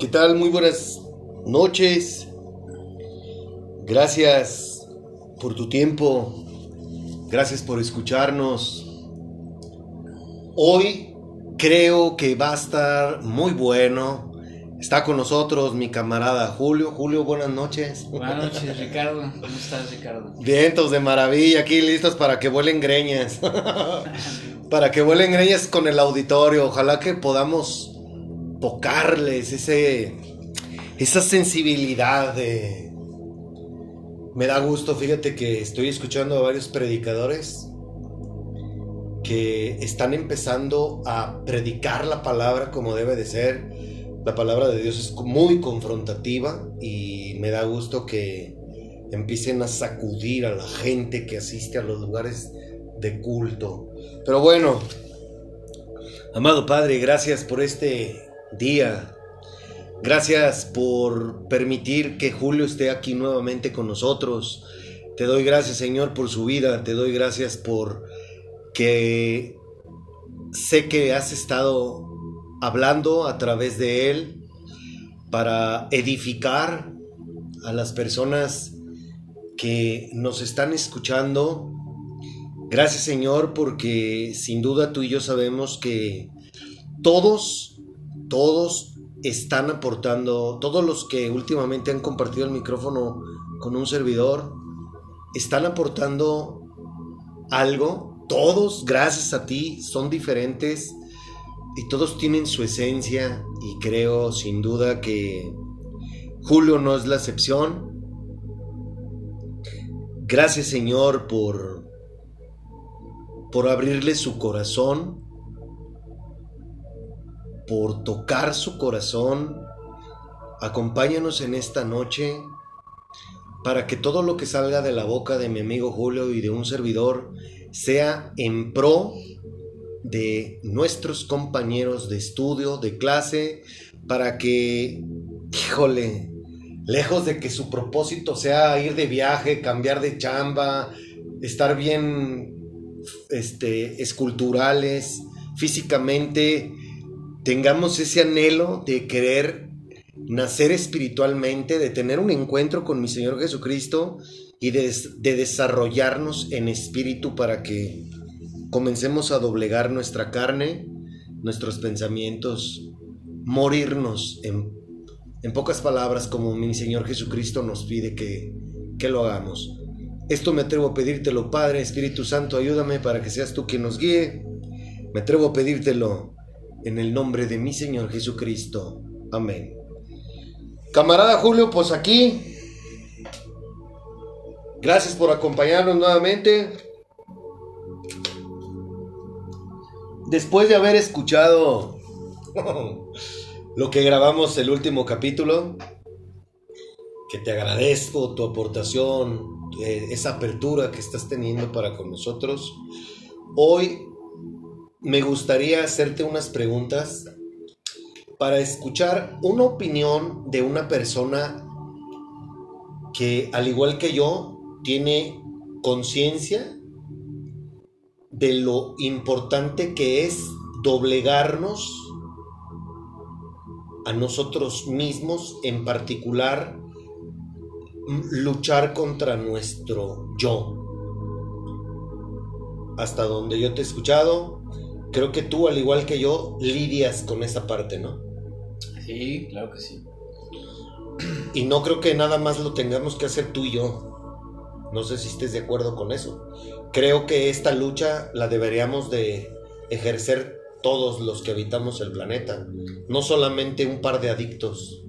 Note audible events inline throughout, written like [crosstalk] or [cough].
¿Qué tal? Muy buenas noches. Gracias por tu tiempo. Gracias por escucharnos. Hoy creo que va a estar muy bueno Está con nosotros mi camarada Julio. Julio, buenas noches. Buenas noches, Ricardo. ¿Cómo estás, Ricardo? Vientos de maravilla, aquí listos para que vuelen greñas. [laughs] para que vuelen greñas con el auditorio. Ojalá que podamos tocarles ese, esa sensibilidad de... Me da gusto, fíjate que estoy escuchando a varios predicadores que están empezando a predicar la palabra como debe de ser la palabra de Dios es muy confrontativa y me da gusto que empiecen a sacudir a la gente que asiste a los lugares de culto. Pero bueno, amado Padre, gracias por este día. Gracias por permitir que Julio esté aquí nuevamente con nosotros. Te doy gracias, Señor, por su vida. Te doy gracias por que sé que has estado hablando a través de él para edificar a las personas que nos están escuchando. Gracias Señor porque sin duda tú y yo sabemos que todos, todos están aportando, todos los que últimamente han compartido el micrófono con un servidor, están aportando algo. Todos, gracias a ti, son diferentes y todos tienen su esencia y creo sin duda que Julio no es la excepción. Gracias Señor por por abrirle su corazón, por tocar su corazón. Acompáñanos en esta noche para que todo lo que salga de la boca de mi amigo Julio y de un servidor sea en pro de nuestros compañeros de estudio, de clase, para que, híjole, lejos de que su propósito sea ir de viaje, cambiar de chamba, estar bien este, esculturales, físicamente, tengamos ese anhelo de querer nacer espiritualmente, de tener un encuentro con mi Señor Jesucristo y de, de desarrollarnos en espíritu para que comencemos a doblegar nuestra carne, nuestros pensamientos, morirnos en, pocas palabras como mi Señor Jesucristo nos pide que, que lo hagamos. Esto me atrevo a pedírtelo, Padre, Espíritu Santo, ayúdame para que seas tú quien nos guíe. Me atrevo a pedírtelo en el nombre de mi Señor Jesucristo. Amén. Camarada Julio, pues aquí. Gracias por acompañarnos nuevamente. después de haber escuchado [laughs] lo que grabamos el último capítulo, que te agradezco tu aportación, eh, esa apertura que estás teniendo para con nosotros, hoy me gustaría hacerte unas preguntas para escuchar una opinión de una persona que, al igual que yo, tiene conciencia de lo importante que es doblegarnos a nosotros mismos, en particular luchar contra nuestro yo. Hasta donde yo te he escuchado, creo que tú, al igual que yo, lidias con esa parte, ¿no? Sí, claro que sí. [clears throat] Y no creo que nada más lo tengamos que hacer tú y yo. No sé si estés de acuerdo con eso creo que esta lucha la deberíamos de ejercer todos los que habitamos el planeta, no solamente un par de adictos.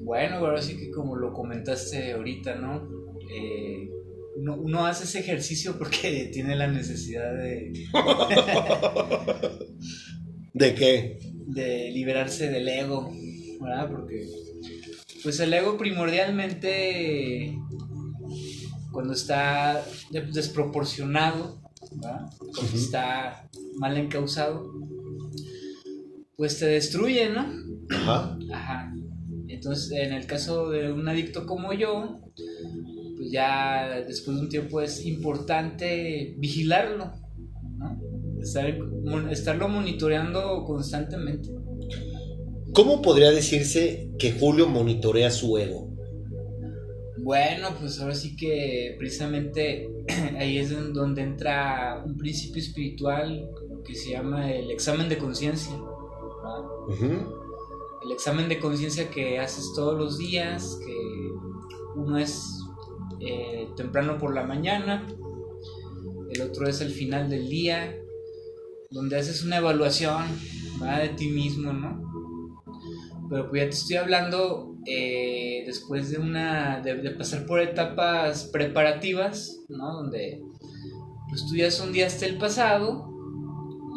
Bueno, ahora sí que como lo comentaste ahorita, ¿no? Eh, uno, hace ese ejercicio porque [laughs] tiene la necesidad de... [laughs] ¿De qué? De liberarse del ego, ¿verdad? Porque pues el ego primordialmente cuando está desproporcionado, cuando está mal encausado, pues te destruye, ¿no? Ajá. Ajá. Entonces, en el caso de un adicto como yo, ya después de un tiempo es importante vigilarlo, ¿no? estarlo monitoreando constantemente. ¿Cómo podría decirse que Julio monitorea su ego? Bueno, pues ahora sí que precisamente [clears throat] ahí es donde entra un principio espiritual que se llama el examen de conciencia. El examen de conciencia que haces todos los días, que uno es eh, temprano por la mañana, el otro es el final del día, donde haces una evaluación de ti mismo, ¿no? Pero pues ya te estoy hablando eh, después de una de, pasar por etapas preparativas, ¿no? Donde pues tú ya sondeaste el pasado,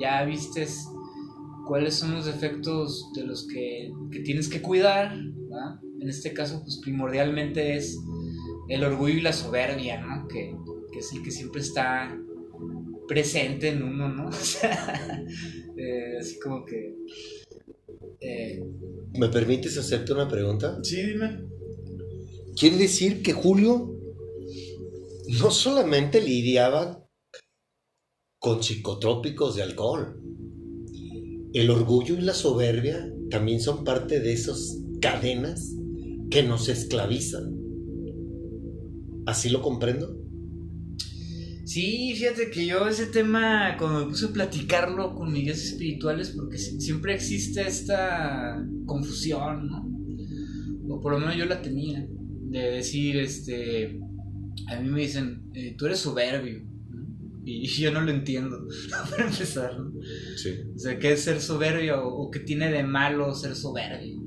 ya vistes cuáles son los defectos de los que, tienes que cuidar, En este caso, pues primordialmente es el orgullo y la soberbia, ¿no? Que, que es el que siempre está presente en uno, ¿no? [laughs] O sea, eh, así como que... Eh, ¿Me permites hacerte una pregunta? Sí, dime. Quiere decir que Julio no solamente lidiaba con psicotrópicos de alcohol. El orgullo y la soberbia también son parte de esas cadenas que nos esclavizan. ¿Así lo comprendo? Sí, fíjate que yo ese tema, cuando me puse a platicarlo con mis guías espirituales, porque siempre existe esta confusión, ¿no? O por lo menos yo la tenía, de decir, este, a mí me dicen, eh, tú eres soberbio, y yo no lo entiendo, [laughs] para empezar, ¿no? Sí. O sea, ¿qué es ser soberbio o, qué tiene de malo ser soberbio?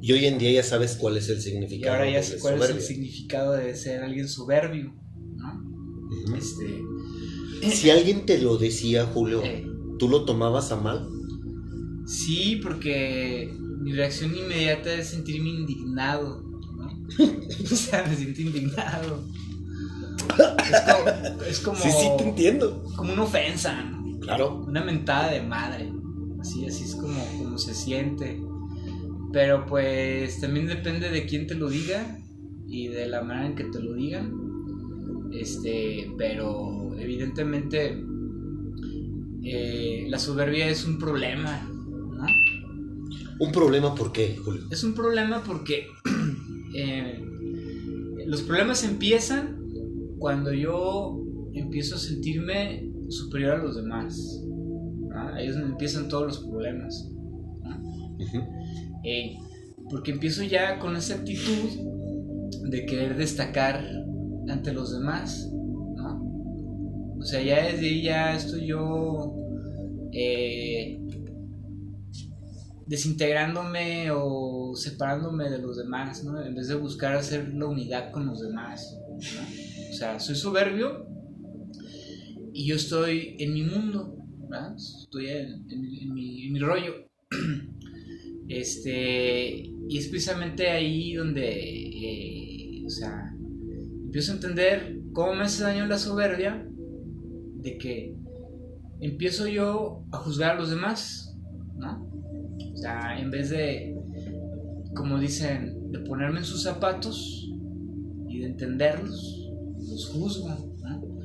Y hoy en día ya sabes cuál es el significado. Y ahora ya sé cuál es el significado de ser alguien soberbio. Este, si alguien te lo decía, Julio, eh. ¿tú lo tomabas a mal? Sí, porque mi reacción inmediata es sentirme indignado. [laughs] o sea, me siento indignado. Es como, Sí, sí, te entiendo. Como una ofensa. Claro. Una mentada de madre. Así, así es como, como se siente. Pero pues también depende de quién te lo diga y de la manera en que te lo digan. Este, pero evidentemente eh, la soberbia es un problema, ¿Un problema por qué, Julio? Es un problema porque [clears throat] eh, los problemas empiezan cuando yo empiezo a sentirme superior a los demás. Ahí es donde empiezan todos los problemas. Porque empiezo ya con esa actitud de querer destacar ante los demás, ¿no? O sea, ya desde ahí ya estoy yo eh, desintegrándome o separándome de los demás, ¿no? En vez de buscar hacer la unidad con los demás, O sea, soy soberbio y yo estoy en mi mundo, ¿verdad? Estoy en mi rollo. [clears throat] Este, y es precisamente ahí donde, eh, o sea, empiezo a entender cómo me hace daño la soberbia, de que empiezo yo a juzgar a los demás, ¿no? O sea, en vez de, como dicen, de ponerme en sus zapatos y de entenderlos, los juzgo, ¿no?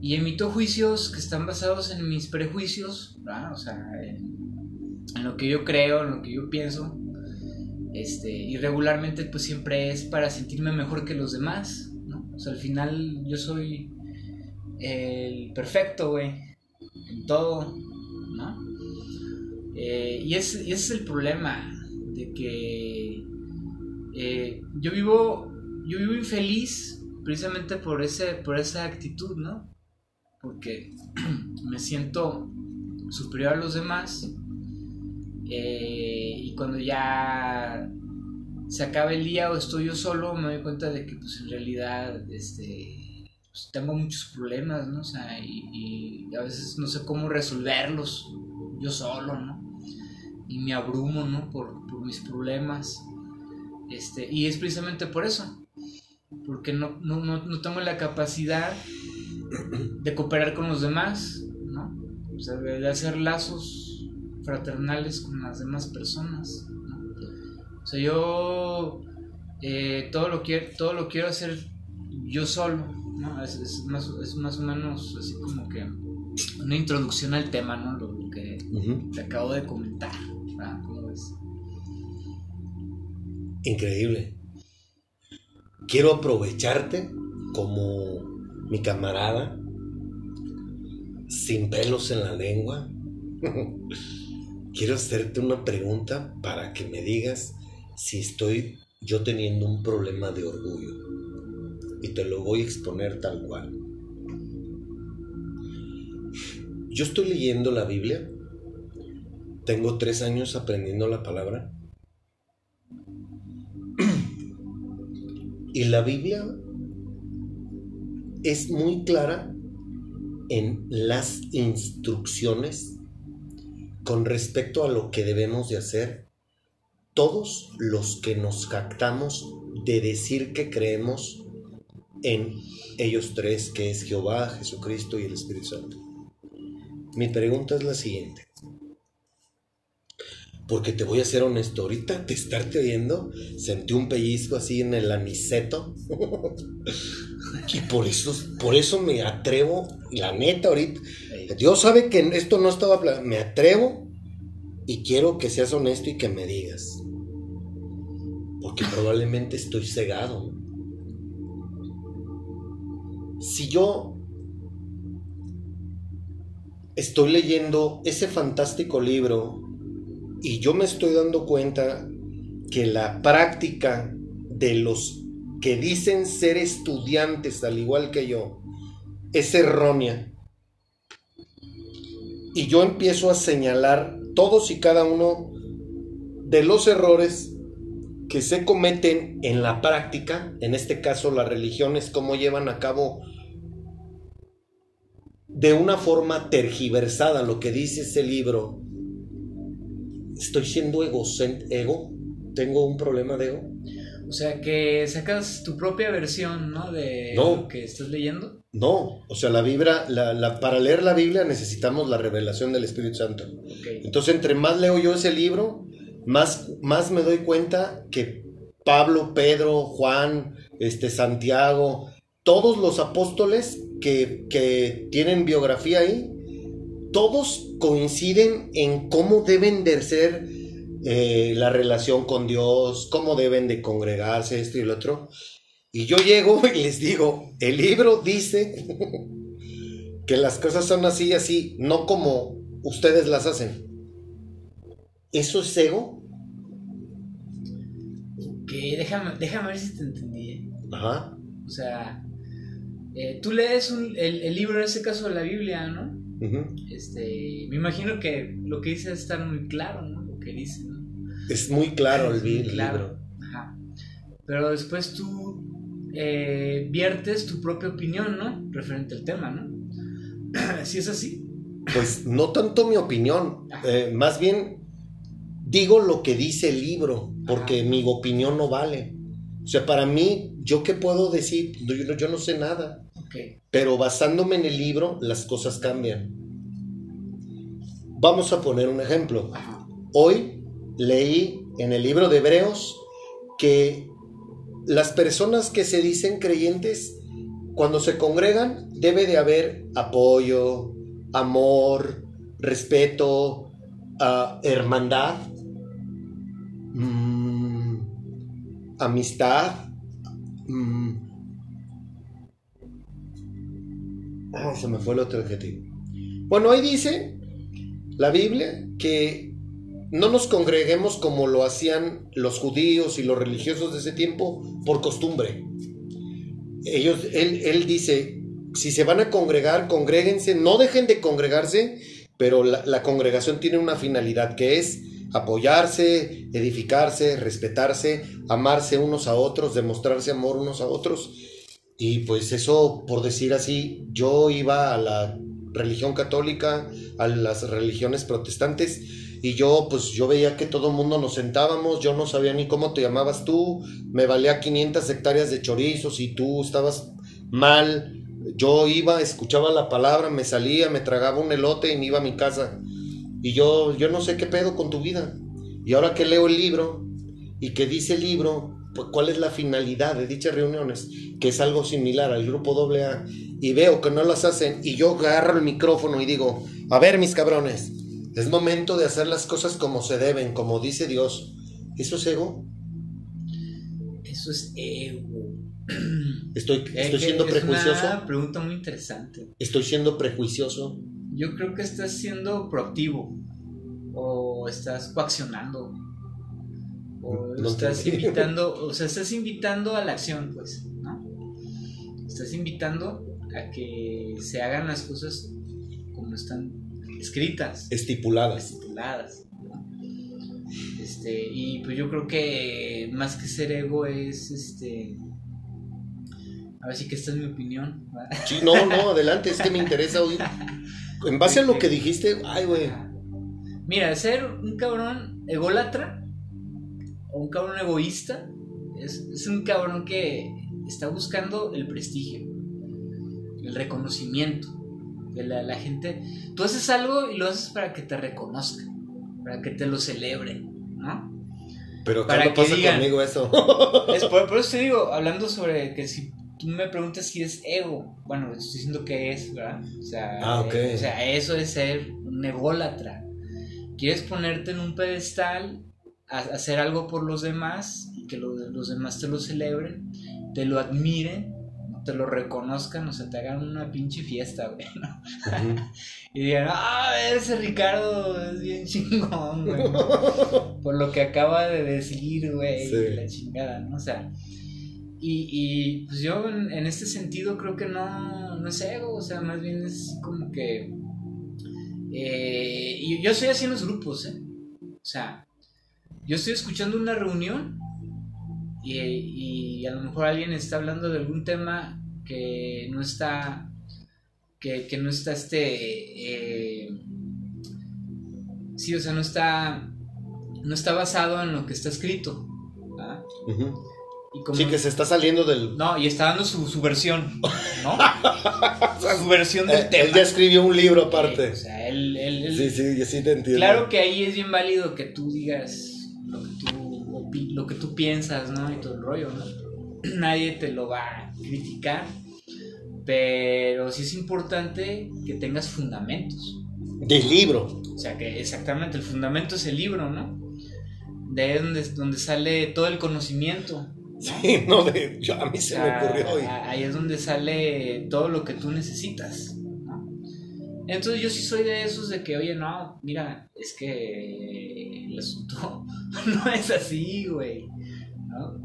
Y emito juicios que están basados en mis prejuicios, ¿no? O sea, en, en lo que yo creo, en lo que yo pienso. Este, y regularmente pues siempre es para sentirme mejor que los demás, o sea, al final yo soy el perfecto, güey. En todo, ¿no? Eh, y, ese es el problema. De que eh, yo vivo. Yo vivo infeliz precisamente por ese. por esa actitud, ¿no? Porque [clears throat] me siento superior a los demás. Cuando ya se acaba el día o estoy yo solo, me doy cuenta de que pues en realidad este, pues, tengo muchos problemas, ¿no? O y, a veces no sé cómo resolverlos yo solo, ¿no? Y me abrumo, ¿no? Por, mis problemas. Este, y es precisamente por eso, porque no, no, tengo la capacidad de cooperar con los demás, ¿no? De hacer lazos fraternales con las demás personas. O sea, yo eh, todo, lo quiero, todo lo quiero hacer yo solo, ¿no? Es, más, o menos así como que una introducción al tema, ¿no? Lo, que te acabo de comentar, ¿verdad? ¿Cómo ves? Increíble. Quiero aprovecharte como mi camarada, sin pelos en la lengua. [laughs] Quiero hacerte una pregunta para que me digas si estoy yo teniendo un problema de orgullo. Y te lo voy a exponer tal cual. Yo estoy leyendo la Biblia. Tengo tres años aprendiendo la palabra. [clears throat] Y la Biblia es muy clara en las instrucciones con respecto a lo que debemos de hacer todos los que nos jactamos de decir que creemos en ellos tres, que es Jehová, Jesucristo y el Espíritu Santo. Mi pregunta es la siguiente. Porque te voy a ser honesto, ahorita de estarte oyendo, sentí un pellizco así en el aniceto. [laughs] y por eso, por eso me atrevo, la neta ahorita. Dios sabe que esto no estaba... Me atrevo y quiero que seas honesto y que me digas. Porque probablemente estoy cegado. Si yo estoy leyendo ese fantástico libro y yo me estoy dando cuenta que la práctica de los que dicen ser estudiantes al igual que yo es errónea. Y yo empiezo a señalar todos y cada uno de los errores que se cometen en la práctica, en este caso las religiones, cómo llevan a cabo de una forma tergiversada lo que dice ese libro. Estoy siendo ego, tengo un problema de ego. O sea, que sacas tu propia versión, ¿no? De lo que estás leyendo. No, o sea, la Biblia, la, para leer la Biblia necesitamos la revelación del Espíritu Santo. Entonces, entre más leo yo ese libro, más, más me doy cuenta que Pablo, Pedro, Juan, este, Santiago, todos los apóstoles que, que tienen biografía ahí, todos coinciden en cómo deben de ser eh, la relación con Dios, cómo deben de congregarse, esto y el otro. Y yo llego [laughs] y les digo, el libro dice [laughs] que las cosas son así y así, no como ustedes las hacen. ¿Eso es ego? Ok, déjame, déjame ver si te entendí. ¿eh? Ajá. O sea, eh, tú lees el, el, libro, en este caso de la Biblia, ¿no? este, me imagino que lo que dice está muy claro, ¿no? Que dice, ¿no? Es muy claro el, libro. Ajá. Pero después tú eh, viertes tu propia opinión, ¿no? Referente al tema, ¿no? [clears throat] ¿Sí es así? Pues no tanto mi opinión, eh, más bien digo lo que dice el libro, porque mi opinión no vale. O sea, para mí, ¿yo qué puedo decir? Yo, yo no sé nada. Pero basándome en el libro, las cosas cambian. Vamos a poner un ejemplo. Hoy leí en el libro de Hebreos que las personas que se dicen creyentes, cuando se congregan, debe de haber apoyo, amor, respeto, ah, hermandad, mm, amistad, mm, se me fue el otro objetivo. Bueno, ahí dice la Biblia que no nos congreguemos como lo hacían los judíos y los religiosos de ese tiempo por costumbre. Ellos, él, él dice, si se van a congregar, congréguense, no dejen de congregarse, pero la, la congregación tiene una finalidad que es apoyarse, edificarse, respetarse, amarse unos a otros, demostrarse amor unos a otros y pues eso, por decir así, yo iba a la religión católica, a las religiones protestantes, y yo pues yo veía que todo el mundo nos sentábamos, yo no sabía ni cómo te llamabas tú, me valía 500 hectáreas de chorizos y tú estabas mal, yo iba, escuchaba la palabra, me salía, me tragaba un elote y me iba a mi casa. Y yo, yo no sé qué pedo con tu vida. Y ahora que leo el libro y que dice el libro pues, cuál es la finalidad de dichas reuniones, que es algo similar al grupo AA, y veo que no las hacen, y yo agarro el micrófono y digo, a ver mis cabrones, es momento de hacer las cosas como se deben, como dice Dios. ¿Eso es ego? Eso es ego. [clears throat] Estoy, estoy que siendo es prejuicioso. una pregunta muy interesante. Estoy siendo prejuicioso. Yo creo que estás siendo proactivo o estás coaccionando o No estás entendí. [laughs] invitando, o sea, estás invitando a la acción, pues, ¿no? Estás invitando a que se hagan las cosas como están escritas, Estipuladas. estipuladas. Este, y pues yo creo que más que ser ego es este a ver si que esta es mi opinión. no, no, adelante, es que me interesa oír. En base a lo que dijiste, ay, güey. Mira, ser un cabrón ególatra o un cabrón egoísta es, es un cabrón que está buscando el prestigio, el reconocimiento la, la gente. Tú haces algo y lo haces para que te reconozcan, para que te lo celebren, ¿no? Pero Para acá no que pasa digan. conmigo eso. [laughs] Es por, por eso te digo, hablando sobre que si tú me preguntas si es ego, bueno, estoy diciendo que es, ¿verdad? O sea, Ah, ok. eh, o sea, eso es ser un ególatra. Quieres ponerte en un pedestal, a- hacer algo por los demás y que lo- los demás te lo celebren, te lo admiren, te lo reconozcan, o sea, te hagan una pinche fiesta, güey, ¿no? [laughs] Y digan, ah, ese Ricardo es bien chingón, güey. ¿no? [laughs] Por lo que acaba de decir, güey, Sí. la chingada, ¿no? O sea, y, y pues yo en, en este sentido creo que no, no es ego, o sea, más bien es como que... eh, y yo estoy así en los grupos, ¿eh? O sea, yo estoy escuchando una reunión y, y a lo mejor alguien está hablando de algún tema que no está que, que no está este eh, sí o sea no está no está basado en lo que está escrito. Ujú. y como Sí, que se está saliendo del. no y está dando su, su versión no [laughs] su versión del Eh, tema él ya escribió un libro Eh, aparte. o sea él, él- él- Sí, sí, yo sí te entiendo. Claro que ahí es bien válido que tú digas lo que tú piensas, ¿no? Y todo el rollo, ¿no? [clears throat] Nadie te lo va a criticar, pero sí es importante que tengas fundamentos. Del libro. O sea, que exactamente el fundamento es el libro, ¿no? De ahí es donde, donde sale todo el conocimiento. [laughs] Sí, no, de, yo- a mí O se sea, me ocurrió hoy. Ahí es donde sale todo lo que tú necesitas. Entonces yo sí soy de esos de que, oye, no, mira, es que el asunto [laughs] no es así, güey. ¿no?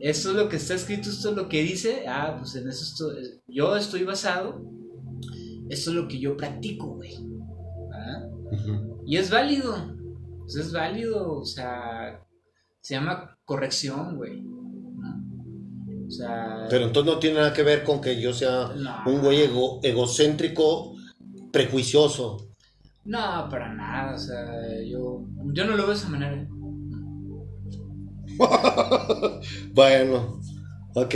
Esto es lo que está escrito, esto es lo que dice. Ah, pues en eso estoy, yo estoy basado. Esto es lo que yo practico, güey. ¿ah? Y es válido. Pues es válido, o sea, se llama corrección, güey. ¿no? O sea, Pero entonces no tiene nada que ver con que yo sea no, un güey ego- egocéntrico, prejuicioso. no, para nada, o sea, yo, yo no lo veo de esa manera. [laughs] Bueno, ok.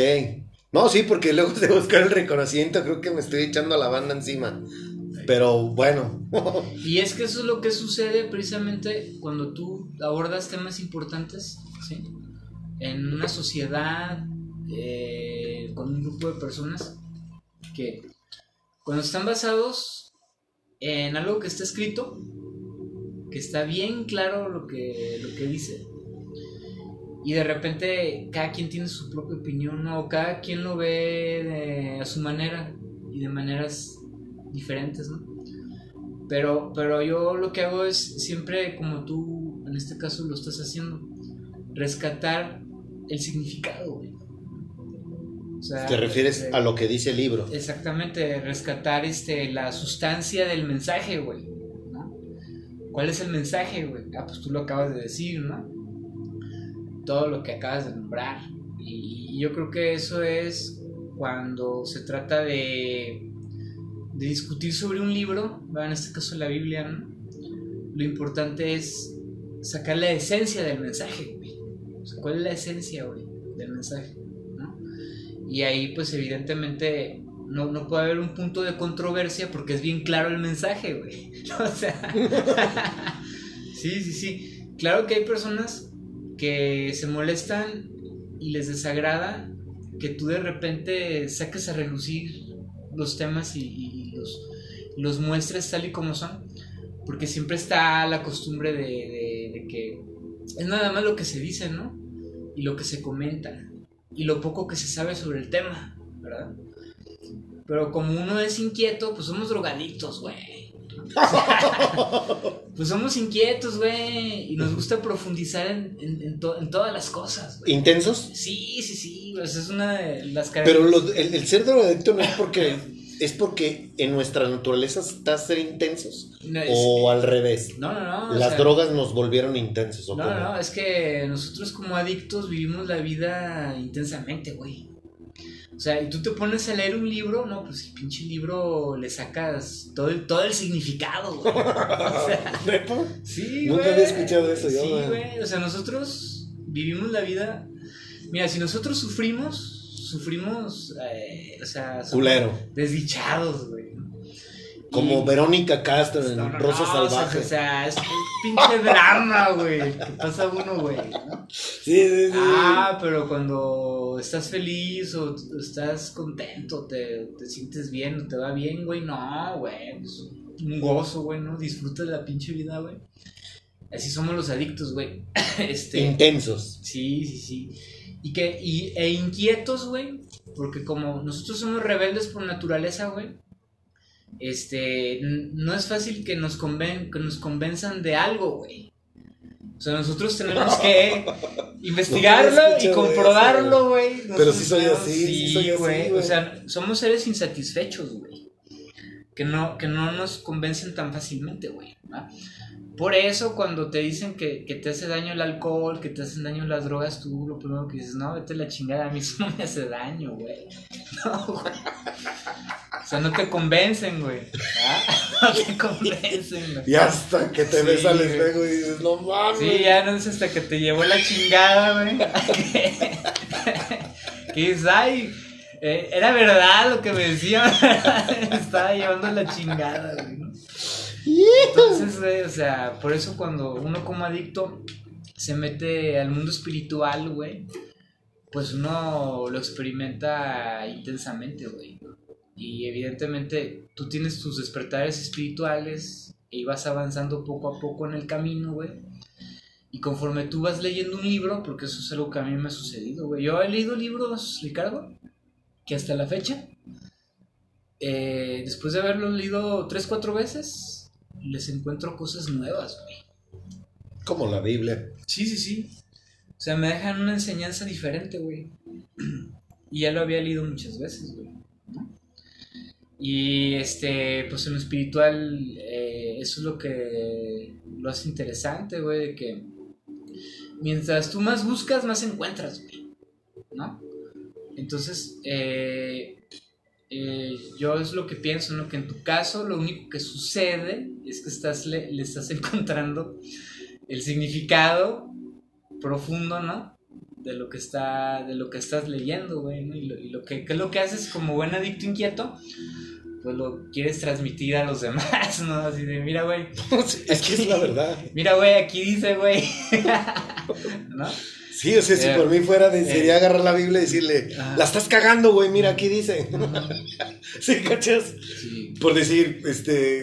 No, sí, porque luego [laughs] de buscar el reconocimiento creo que me estoy echando a la banda encima. Pero bueno. [laughs] Y es que eso es lo que sucede precisamente cuando tú abordas temas importantes, ¿sí? En una sociedad, eh, con un grupo de personas que cuando están basados en algo que está escrito, que está bien claro lo que, lo que dice, y de repente cada quien tiene su propia opinión, o cada quien lo ve de- a su manera y de maneras diferentes, ¿no? Pero, pero yo lo que hago es siempre, como tú en este caso lo estás haciendo, rescatar el significado, güey. O sea, Te refieres eh, a lo que dice el libro. Exactamente, rescatar este, la sustancia del mensaje, güey. ¿no? ¿Cuál es el mensaje, güey? Ah, pues tú lo acabas de decir, ¿no? Todo lo que acabas de nombrar. Y yo creo que eso es cuando se trata de, de discutir sobre un libro, ¿verdad? en este caso la Biblia, ¿no? Lo importante es sacar la esencia del mensaje, güey. O sea, ¿cuál es la esencia, güey, del mensaje? Y ahí, pues, evidentemente, no, no puede haber un punto de controversia porque es bien claro el mensaje, güey. [laughs] O sea, [laughs] sí, sí, sí. Claro que hay personas que se molestan y les desagrada que tú de repente saques a relucir los temas y, los, los muestres tal y como son. Porque siempre está la costumbre de- de que es nada más lo que se dice, ¿no? Y lo que se comenta. Y lo poco que se sabe sobre el tema, ¿verdad? Pero como uno es inquieto, pues somos drogadictos, güey. [laughs] pues somos inquietos, güey. Y nos gusta profundizar en, en, en, to- en todas las cosas, güey. ¿Intensos? Sí, sí, sí. Pues es una de las Pero características. lo- el, el ser drogadicto no es porque es porque en nuestra naturaleza está ser intensos No, es- o al revés. no, no, no. o Las sea, drogas nos volvieron intensos. ¿o No, cómo? no, es que nosotros como adictos vivimos la vida intensamente, güey. O sea, y tú te pones a leer un libro, no, pues el pinche libro le sacas todo el, todo el significado, güey. [laughs] O sea, [laughs] sí, Nunca güey. había escuchado eso yo, Sí, güey. güey. O sea, nosotros vivimos la vida. Mira, si nosotros sufrimos, sufrimos, eh, o sea, Culero. desdichados, güey. Como Y- Verónica Castro en no, no, Rosa no, o sea, Salvaje. O sea, es un pinche drama, güey. Que pasa uno, güey. ¿no? sí, sí, sí. Ah, pero cuando estás feliz o estás contento, te, te sientes bien, te va bien, güey, no, güey, es un gozo, güey, ¿no? Disfruta de la pinche vida, güey. Así somos los adictos, güey. [laughs] Este, Intensos. sí, sí, sí. Y que, y, e inquietos, güey, porque como nosotros somos rebeldes por naturaleza, güey, este, no es fácil que nos, conven, que nos convenzan de algo, güey. O sea, nosotros tenemos que [laughs] investigarlo y comprobarlo, güey. Pero sí soy así, sí soy güey. O sea, somos seres insatisfechos, güey. Que no, que no nos convencen tan fácilmente, güey. Por eso cuando te dicen que, que te hace daño el alcohol, que te hacen daño las drogas, tú lo primero que dices, no, vete a la chingada, a mí eso no me hace daño, güey. [laughs] No, güey. O sea, no te convencen, güey. ¿va? [laughs] No te convencen, güey. Y hasta que te Sí, ves al espejo y dices, no mames. Sí, ya no es hasta que te llevó la chingada, güey. [laughs] que dices, ay, eh, era verdad lo que me decían. me estaba llevando la chingada, güey. Entonces, güey, o sea, por eso cuando uno como adicto se mete al mundo espiritual, güey, pues uno lo experimenta intensamente, güey. Y evidentemente tú tienes tus despertares espirituales y vas avanzando poco a poco en el camino, güey. Y conforme tú vas leyendo un libro, porque eso es algo que a mí me ha sucedido, güey. Yo he leído libros, Ricardo, que hasta la fecha, eh, después de haberlos leído tres, cuatro veces, les encuentro cosas nuevas, güey. Como la Biblia. Sí, sí, sí. O sea, me dejan una enseñanza diferente, güey. Y ya lo había leído muchas veces, güey. ¿no? Y este, pues en lo espiritual, eh, eso es lo que lo hace interesante, güey, de que mientras tú más buscas, más encuentras, güey. ¿No? Entonces, eh, eh, yo es lo que pienso, ¿no? Que en tu caso lo único que sucede es que estás le, le estás [laughs] encontrando el significado profundo, ¿no? De lo que está, de lo que estás leyendo, güey, ¿no? Y lo, y lo que, ¿qué es lo que haces como buen adicto inquieto? Pues lo quieres transmitir a los [laughs] demás, ¿no? Así de, mira, güey, [laughs] es que es la verdad. mira, güey, aquí dice, güey. ¿No? Sí, o sea, si por mí fuera, sería agarrar la Biblia y decirle, la estás cagando, güey, mira, aquí dice. sí, ¿cachas? Sí. Por decir, este,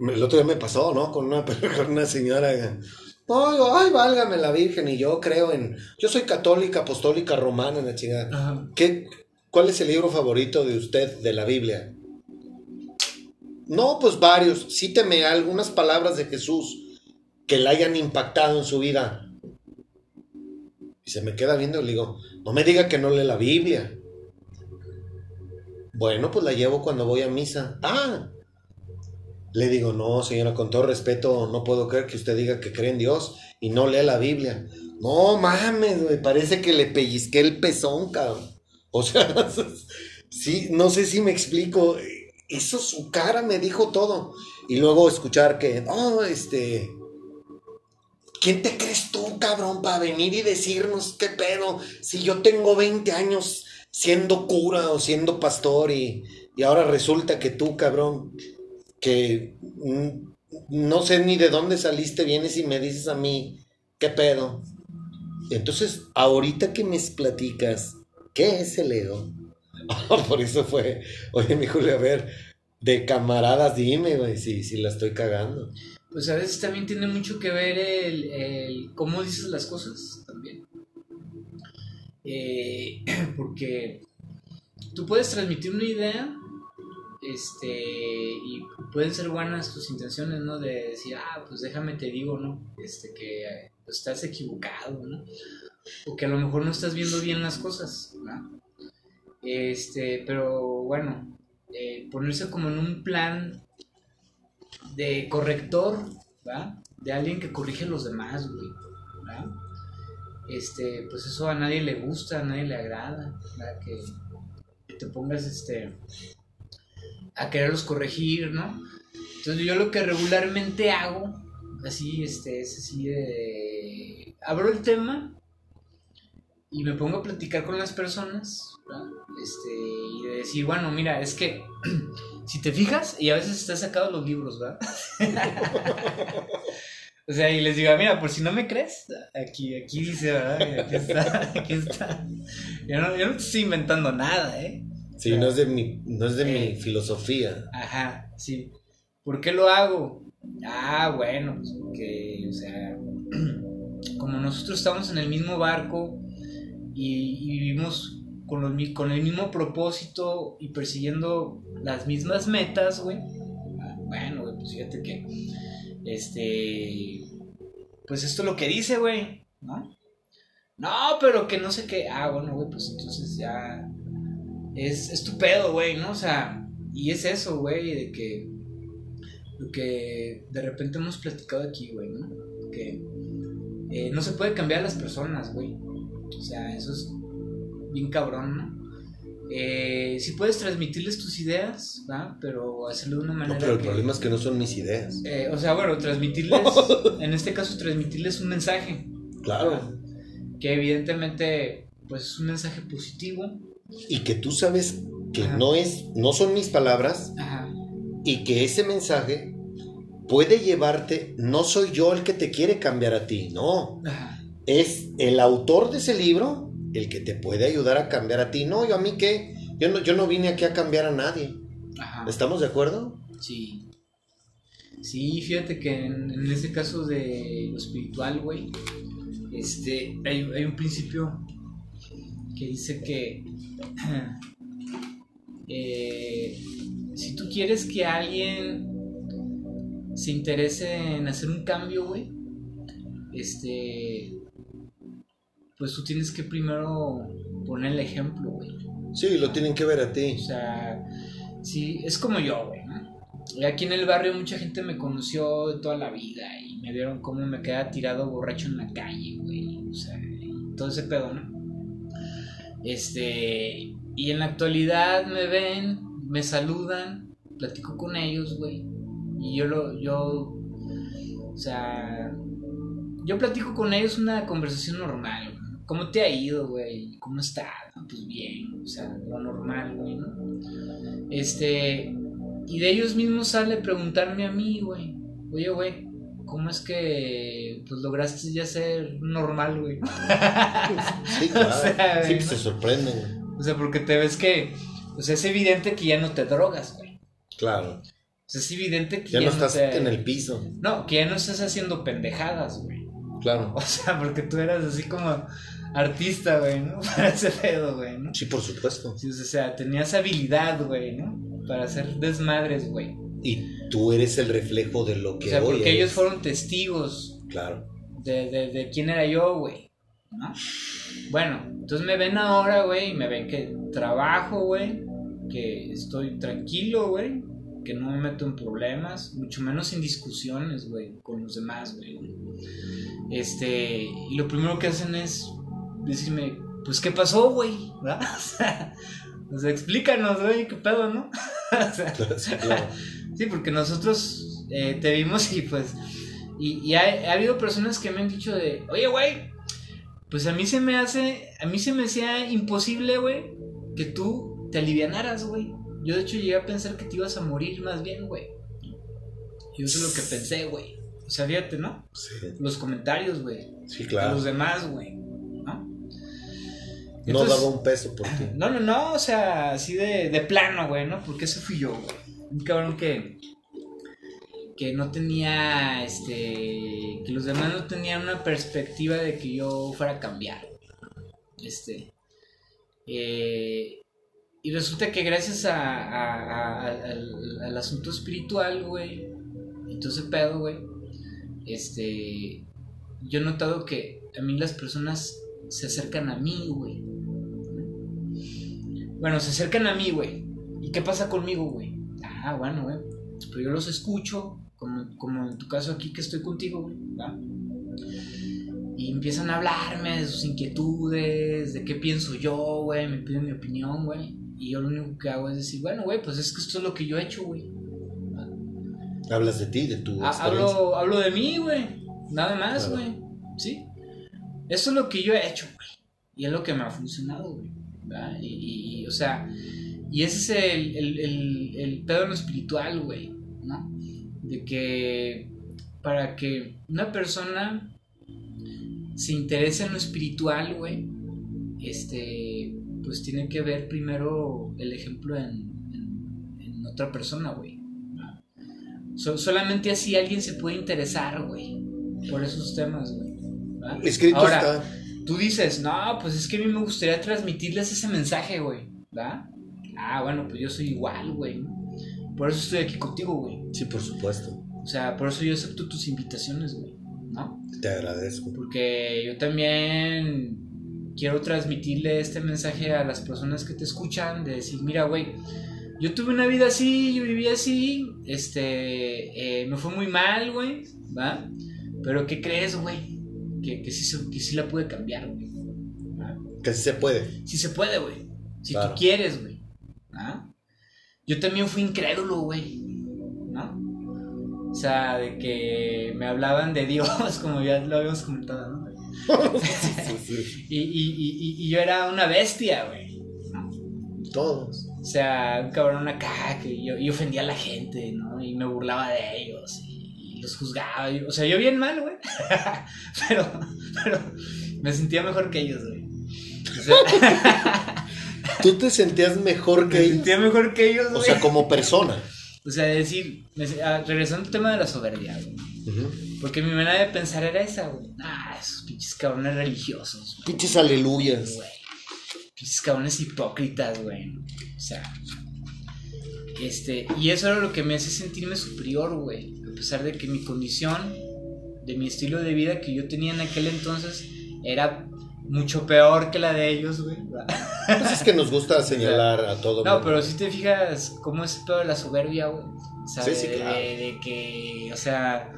el otro día me pasó, ¿no? Con una, [laughs] con una señora. No, ay, válgame la Virgen, y yo creo en, yo soy católica, apostólica, romana, en la chingada. Ajá. ¿Qué, ¿Cuál es el libro favorito de usted de la Biblia? No, pues varios. Cíteme algunas palabras de Jesús que le hayan impactado en su vida. Y se me queda viendo y le digo, no me diga que no lee la Biblia. Bueno, pues la llevo cuando voy a misa. Ah. Le digo, no, señora, con todo respeto, no puedo creer que usted diga que cree en Dios y no lee la Biblia. No mames, güey, parece que le pellizqué el pezón, cabrón. O sea, [laughs] sí, no sé si me explico. Eso su cara me dijo todo. Y luego escuchar que, no, este. ¿Quién te crees tú, cabrón, para venir y decirnos qué pedo? Si yo tengo 20 años siendo cura o siendo pastor y, y ahora resulta que tú, cabrón, que no sé ni de dónde saliste, vienes y me dices a mí, ¿qué pedo? Entonces, ahorita que me platicas, ¿qué es el ego? [laughs] Por eso fue, oye, mi Julio, a ver, de camaradas, dime, güey, si, si la estoy cagando. Pues a veces también tiene mucho que ver el, el cómo dices las cosas también. Eh, [clears throat] porque tú puedes transmitir una idea este y pueden ser buenas tus intenciones no de decir ah pues déjame te digo no este que pues, estás equivocado no o que a lo mejor no estás viendo bien las cosas ¿no? este pero bueno eh, ponerse como en un plan de corrector ¿va? de alguien que corrige a los demás güey ¿va? este pues eso a nadie le gusta a nadie le agrada ¿va? que te pongas este a quererlos corregir, ¿no? Entonces yo lo que regularmente hago, así, este, es así de... Abro el tema y me pongo a platicar con las personas, Este, y de decir, bueno, mira, es que [clears throat] si te fijas, y a veces está sacado los libros, ¿verdad? [laughs] o sea, y les digo, mira, por si no me crees, aquí, aquí dice, ¿verdad? Aquí está, [laughs] aquí está. Yo no, yo no estoy inventando nada, ¿eh? Sí, no es de mi, no es de mi Eh. filosofía. Ajá, sí. ¿Por qué lo hago? Ah, bueno, pues porque, o sea, [clears throat] como nosotros estamos en el mismo barco y, y vivimos con, los con el mismo propósito y persiguiendo las mismas metas, güey. Bueno, güey, pues fíjate que, este, pues esto es lo que dice, güey, ¿no? No, pero que no sé qué. Ah, bueno, güey, pues entonces ya es, es tu pedo, güey, ¿no? O sea, y es eso, güey, de que lo que de repente hemos platicado aquí, güey, ¿no? Que eh, no se puede cambiar a las personas, güey. O sea, eso es bien cabrón, ¿no? Eh, sí puedes transmitirles tus ideas, ¿va? Pero hacerlo de una manera No, pero el que- problema es que no son mis ideas. eh, o sea, bueno, transmitirles, [laughs] en este caso, transmitirles un mensaje. Claro. Que evidentemente, pues es un mensaje positivo. Y que tú sabes que Ajá. no es, no son mis palabras Ajá. y que ese mensaje puede llevarte, no soy yo el que te quiere cambiar a ti, no. Ajá. Es el autor de ese libro el que te puede ayudar a cambiar a ti. No, yo a mí qué, yo no, yo no vine aquí a cambiar a nadie. Ajá. ¿Estamos de acuerdo? Sí. Sí, fíjate que en, en ese caso de lo espiritual, güey, este, hay, hay un principio que dice que [clears throat] eh, si tú quieres que alguien se interese en hacer un cambio, güey, este, pues tú tienes que primero poner el ejemplo, güey. Sí, lo tienen que ver a ti. O sea, sí, es como yo, güey, ¿no? Aquí en el barrio mucha gente me conoció de toda la vida y me vieron cómo me quedaba tirado borracho en la calle, güey. O sea, todo ese pedo, ¿no? Este, y en la actualidad me ven, me saludan, platico con ellos, güey. Y yo lo, yo, o sea, yo platico con ellos una conversación normal, güey. ¿Cómo te ha ido, güey? ¿Cómo estás? Pues bien, o sea, lo normal, güey, ¿no? Este, y de ellos mismos sale preguntarme a mí, güey, oye, güey, ¿cómo es que pues lograste ya ser normal, güey? Sí, [laughs] claro. O sea, sí, pues se sorprenden. O sea, porque te ves que, o sea, es evidente que ya no te drogas, güey. Claro. O sea, es evidente que Ya no estás te- en el piso. No, que ya no estás haciendo pendejadas, güey. Claro. O sea, porque tú eras así como artista, güey, ¿no? [laughs] Para ese pedo, güey, ¿no? Sí, por supuesto. Sí, o sea, tenías habilidad, güey, ¿no? Para hacer desmadres, güey. Y tú eres el reflejo de lo que O sea, hoy porque eres. ellos fueron testigos Claro. de, de, de quién era yo, güey. ¿no? Bueno, entonces me ven ahora, güey, y me ven que trabajo, güey, que estoy tranquilo, güey, que no me meto en problemas, mucho menos en discusiones, güey, con los demás, güey. Este, y lo primero que hacen es decirme, pues, ¿qué pasó, güey? ¿verdad? [laughs] O sea, o sea, explícanos, güey, qué pedo, ¿no? [laughs] o sea, Sí, claro. Sí, porque nosotros eh, te vimos y pues. Y, y ha, ha habido personas que me han dicho de, oye, güey, pues a mí se me hace, a mí se me hacía imposible, güey, que tú te alivianaras, güey. Yo de hecho llegué a pensar que te ibas a morir más bien, güey. Y eso es lo que pensé, güey. O sea, fíjate, ¿no? Sí, Los comentarios, güey. sí, claro. los demás, güey. ¿No? Entonces- daba un peso por ti. No, no, no, o sea, así de, de plano, güey, ¿no? Porque ese fui yo, güey. Un cabrón que. Que no tenía, este. Que los demás no tenían una perspectiva de que yo fuera a cambiar. Este. Eh, y resulta que gracias a, al, asunto espiritual, güey, entonces pedo, güey, este, yo he notado que a mí las personas se acercan a mí, güey. Bueno, se acercan a mí, güey. ¿Y qué pasa conmigo, güey? Ah, bueno, güey. Pero yo los escucho, como, como en tu caso aquí que estoy contigo, güey. Y empiezan a hablarme de sus inquietudes, de qué pienso yo, güey. Me piden mi opinión, güey. Y yo lo único que hago es decir, bueno, güey, pues es que esto es lo que yo he hecho, güey. Hablas de ti, de tu hablo, hablo de mí, güey. Nada más, güey. ¿Sí? Eso es lo que yo he hecho, güey. Y es lo que me ha funcionado, güey. Y, y, o sea, y ese es el, el, el, el pedo en lo espiritual, güey. ¿No? De que para que una persona se interese en lo espiritual, güey, este, pues tiene que ver primero el ejemplo en, en, otra persona, güey. solamente así alguien se puede interesar, güey, por esos temas, güey. Escrito Ahora, tú dices, no, pues es que a mí me gustaría transmitirles ese mensaje, güey, ¿verdad? Ah, bueno, pues yo soy igual, güey. Por eso estoy aquí contigo, güey. Sí, por supuesto. O sea, por eso yo acepto tus invitaciones, güey. ¿No? Te agradezco. Porque yo también quiero transmitirle este mensaje a las personas que te escuchan, de decir, mira, güey, yo tuve una vida así, yo viví así, este, eh, me fue muy mal, güey, ¿va? Pero ¿qué crees, güey? Que, que, sí, que sí la pude cambiar, güey. Que sí se puede. Sí se puede, güey. Si tú quieres, güey. Yo también fui incrédulo, güey. ¿No? O sea, de que me hablaban de Dios, [laughs] como ya lo habíamos comentado, ¿no? [laughs] [laughs] y, y, y, yo era una bestia, güey. Todos. O sea, un cabrón acá que yo, yo, ofendía a la gente, ¿no? Y me burlaba de ellos y, los juzgaba. o sea, yo bien mal, güey. pero, pero me sentía mejor que ellos, güey. O sea, ¿Tú te sentías mejor que ellos? Me sentía mejor que ellos, güey. O sea, como persona. O sea, decir, ah, regresando al tema de la soberbia, güey. Porque mi manera de pensar era esa, güey. Ah, esos pinches cabrones religiosos. Pinches aleluyas. Güey. Pinches cabrones hipócritas, güey. O sea. Este, y eso era lo que me hace sentirme superior, güey. A pesar de que mi condición, de mi estilo de vida que yo tenía en aquel entonces, era mucho peor que la de ellos, güey. Pues es que nos gusta [laughs] señalar a todo. No, pero si te fijas cómo es todo la soberbia, güey. Sí, sí, claro. de, que, o sea,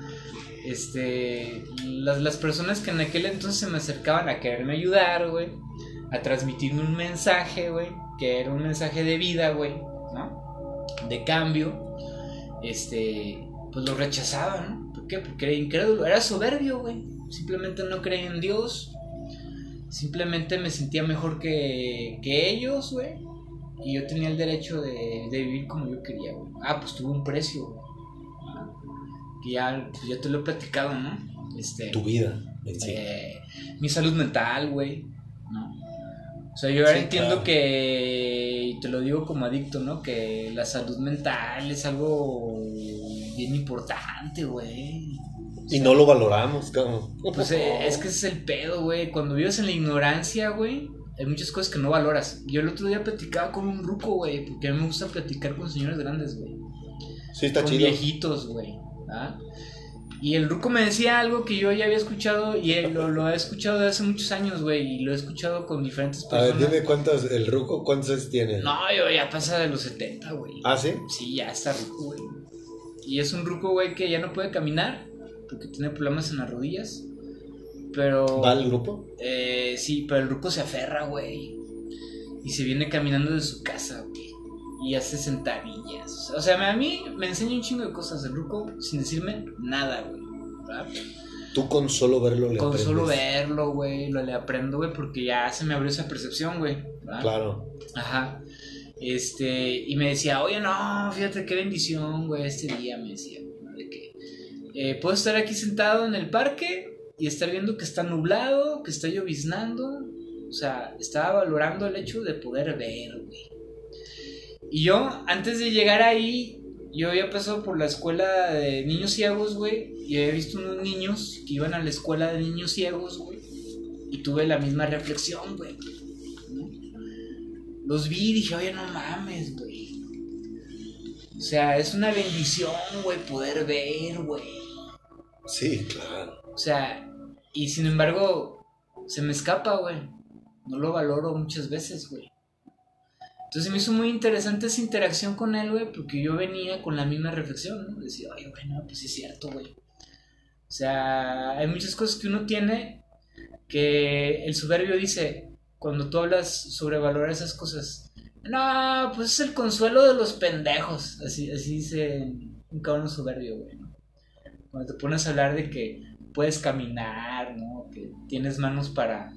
este, las, las personas que en aquel entonces se me acercaban a quererme ayudar, güey, a transmitirme un mensaje, güey, que era un mensaje de vida, güey, ¿no? De cambio, este, pues lo rechazaban, ¿no? ¿Por qué? Porque era incrédulo, era soberbio, güey, simplemente no creía en Dios, simplemente me sentía mejor que, que ellos, güey, y yo tenía el derecho de, de vivir como yo quería, güey. Ah, pues tuvo un precio, güey que ya, pues, te lo he platicado, ¿no? Este, tu vida eh, mi salud mental, güey, ¿no? O sea, yo ahora entiendo que, y te lo digo como adicto, ¿no? Que la salud mental es algo bien importante, güey. Y no lo valoramos, cabrón. Pues eh, es que ese es el pedo, güey. Cuando vives en la ignorancia, güey, hay muchas cosas que no valoras. Yo el otro día platicaba con un ruco, güey, porque a mí me gusta platicar con señores grandes, güey. Sí, está con viejitos, güey. ¿ah? Y el Ruco me decía algo que yo ya había escuchado y lo, lo he escuchado de hace muchos años, güey, y lo he escuchado con diferentes personas. A ver, dime cuántos, el Ruco, ¿cuántos años tiene? No, yo ya pasa de los 70, güey. ¿Ah, sí? Sí, ya está Ruco, güey. Y es un Ruco, güey, que ya no puede caminar porque tiene problemas en las rodillas. Pero... ¿Va el grupo? Eh, sí, pero el Ruco se aferra, güey. Y se viene caminando de su casa, güey y hace sentadillas. O sea, a mí me enseña un chingo de cosas el Ruco sin decirme nada, güey. Tú con solo verlo le Con solo verlo, güey, lo le aprendo, güey, porque ya se me abrió esa percepción, güey. Claro. Ajá. Este, y me decía, oye, no, fíjate qué bendición, güey, este día, me decía, eh, puedo estar aquí sentado en el parque y estar viendo que está nublado, que está lloviznando. O sea, estaba valorando el hecho de poder ver, güey. Y yo, antes de llegar ahí, yo había pasado por la escuela de niños ciegos, güey, y había visto unos niños que iban a la escuela de niños ciegos, güey, y tuve la misma reflexión, güey. los vi y dije, oye, no mames, güey. O sea, es una bendición, güey, poder ver, güey. Sí, claro. O sea, y sin embargo, se me escapa, güey. No lo valoro muchas veces, güey. Entonces me hizo muy interesante esa interacción con él, güey, porque yo venía con la misma reflexión, ¿no? Decía, oye, güey, no, pues es cierto, güey. O sea, hay muchas cosas que uno tiene que el soberbio dice, cuando tú hablas sobre valorar esas cosas, no, pues es el consuelo de los pendejos, así, así dice un cabrón soberbio, güey. ¿no? Cuando te pones a hablar de que puedes caminar, ¿no? Que tienes manos para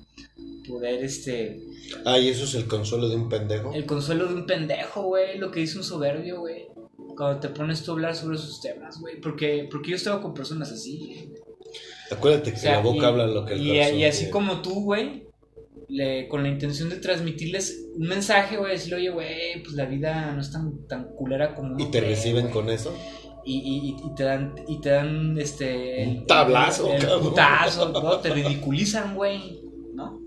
poder, este... Ah, ¿y eso es el consuelo de un pendejo? El consuelo de un pendejo, güey, lo que dice un soberbio, güey. Cuando te pones tú a hablar sobre esos temas, güey. Porque, porque yo he estado con personas así. Acuérdate que O sea, la boca y- habla lo que el y, corazón y así quiere. como tú, güey, le- con la intención de transmitirles un mensaje, güey, decirle, oye, güey, pues la vida no es tan, tan culera como ¿Y te cree, reciben güey". con eso? Y, y, y- te dan y te dan este Un tablazo, el, putazo, ¿no? te ridiculizan güey no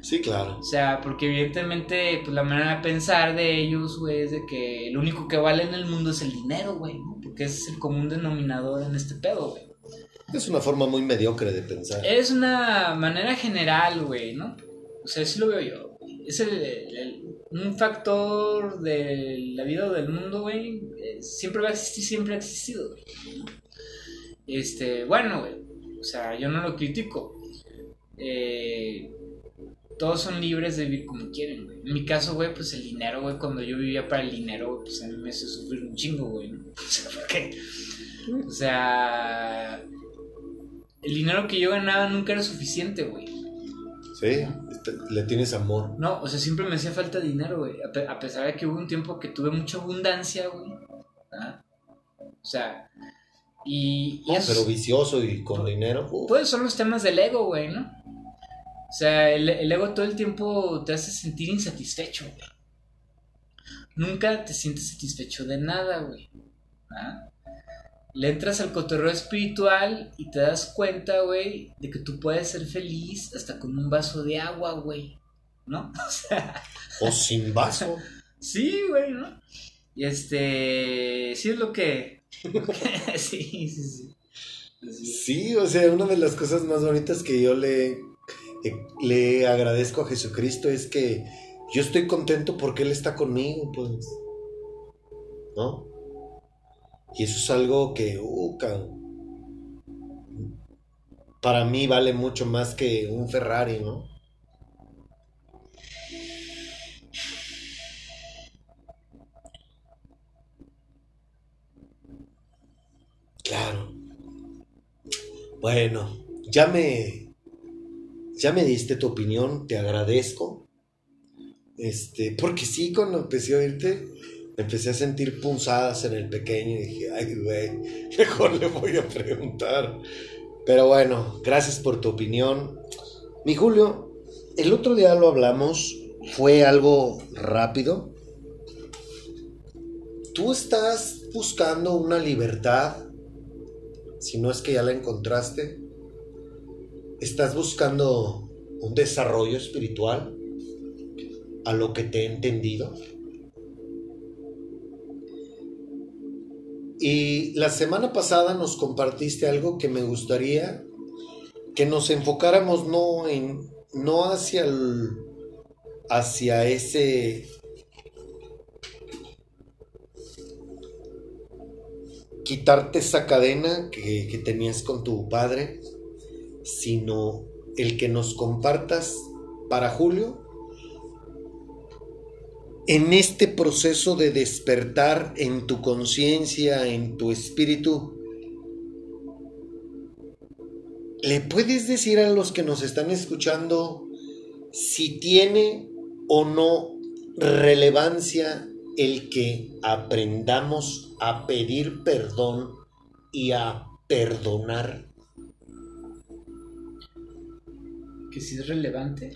Sí, claro. o sea porque evidentemente pues la manera de pensar de ellos güey es de que lo único que vale en el mundo es el dinero güey ¿no? porque ese es el común denominador en este pedo güey Es una forma muy mediocre de pensar. es una manera general güey no o sea sí lo veo yo. Es el, un factor de la vida del mundo, güey, eh, siempre va a existir, siempre ha existido. Este, bueno, güey, o sea, yo no lo critico. Eh, todos son libres de vivir como quieren, güey. En mi caso, güey, pues el dinero, güey, cuando yo vivía para el dinero, pues a mí me hizo sufrir un chingo, güey. [laughs] O sea, porque, o sea, el dinero que yo ganaba nunca era suficiente, güey. Sí, le tienes amor. No, o sea, siempre me hacía falta dinero, güey. A, pe- a pesar de que hubo un tiempo que tuve mucha abundancia, güey. ¿ah? O sea, y, y eso- pero vicioso y con dinero. uf. pues son los temas del ego, güey, ¿no? O sea, el, el ego todo el tiempo te hace sentir insatisfecho, güey. Nunca te sientes satisfecho de nada, güey. ¿ah? Le entras al cotorreo espiritual y te das cuenta, güey, de que tú puedes ser feliz hasta con un vaso de agua, güey. ¿No? [laughs] O sea, O sin vaso. Sí, güey, ¿no? Y este, sí es lo que... [laughs] sí, sí, sí. Sí, o sea, una de las cosas más bonitas que yo le, le agradezco a Jesucristo es que yo estoy contento porque Él está conmigo, pues. ¿No? Y eso es algo que, uh, para mí vale mucho más que un Ferrari, ¿no? Claro. Bueno, ya me ya me diste tu opinión, te agradezco. Este, porque sí, cuando empecé a oírte, empecé a sentir punzadas en el pequeño y dije, ay, güey, [laughs] mejor le voy a preguntar. Pero bueno, gracias por tu opinión. Mi Julio, el otro día lo hablamos, fue algo rápido. Tú estás buscando una libertad, si no es que ya la encontraste. Estás buscando un desarrollo espiritual, a lo que te he entendido. Y la semana pasada nos compartiste algo que me gustaría que nos enfocáramos no en no hacia hacia ese quitarte esa cadena que tenías con tu padre, sino el que nos compartas para Julio en este proceso de despertar en tu conciencia, en tu espíritu, ¿le puedes decir a los que nos están escuchando si tiene o no relevancia el que aprendamos a pedir perdón y a perdonar? Que sí es relevante.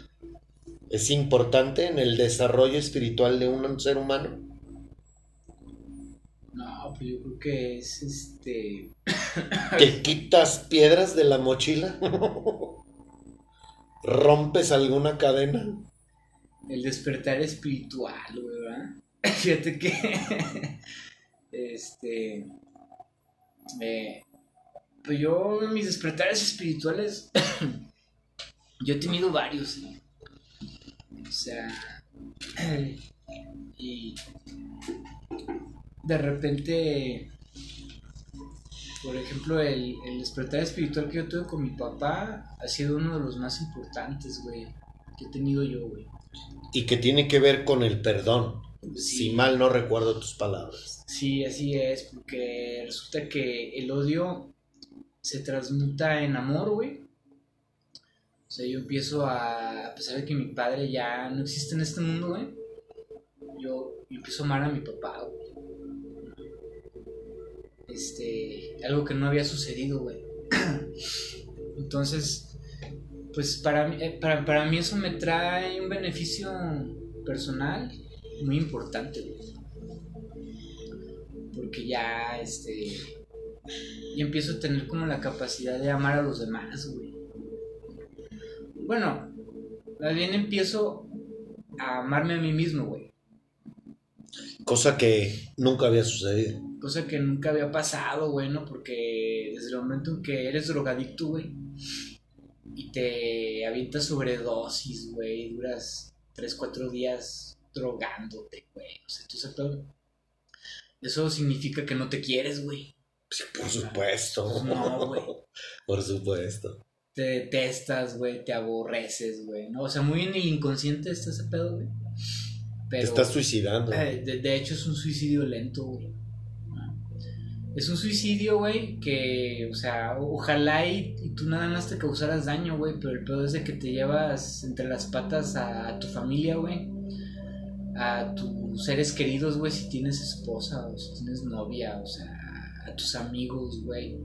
¿Es importante en el desarrollo espiritual de un ser humano? No, pues yo creo que es este... [coughs] ¿Te quitas piedras de la mochila? [laughs] ¿Rompes alguna cadena? el despertar espiritual, ¿verdad? [coughs] Fíjate que. [laughs] este. Eh, pues yo, mis despertares espirituales. [coughs] yo he tenido varios, ¿sí? O sea. y. De repente. Por ejemplo, el, el despertar espiritual que yo tuve con mi papá ha sido uno de los más importantes, güey, que he tenido yo, güey. Y que tiene que ver con el perdón. Sí. Si mal no recuerdo tus palabras. Sí, así es, porque resulta que el odio se transmuta en amor, güey. O sea, yo empiezo a, a pesar de que mi padre ya no existe en este mundo, güey, yo, empiezo a amar a mi papá, güey. Este, algo que no había sucedido, güey. [clears throat] Entonces, pues para mí, eh, para, para mí eso me trae un beneficio personal muy importante, güey. Porque ya, este, ya empiezo a tener como la capacidad de amar a los demás, güey. Bueno, más bien empiezo a amarme a mí mismo, güey. Cosa que nunca había sucedido. Cosa que nunca había pasado, güey, ¿no? Porque desde el momento en que eres drogadicto, güey, y te avientas sobredosis, güey, duras 3, 4 días drogándote, güey. O sea, tú sabes. Eso significa que no te quieres, güey. Por supuesto. No, güey. [laughs] Por supuesto. Te detestas, güey, te aborreces, güey, ¿no? O sea, muy en el inconsciente está ese pedo, güey. Te estás suicidando. Eh, de, de hecho, es un suicidio lento, güey. Es un suicidio, güey, que, o sea, ojalá y, y tú nada más te causaras daño, güey, pero el peor es de que te llevas entre las patas a, a tu familia, güey, a tus seres queridos, güey, si tienes esposa o si tienes novia, o sea, a tus amigos, güey.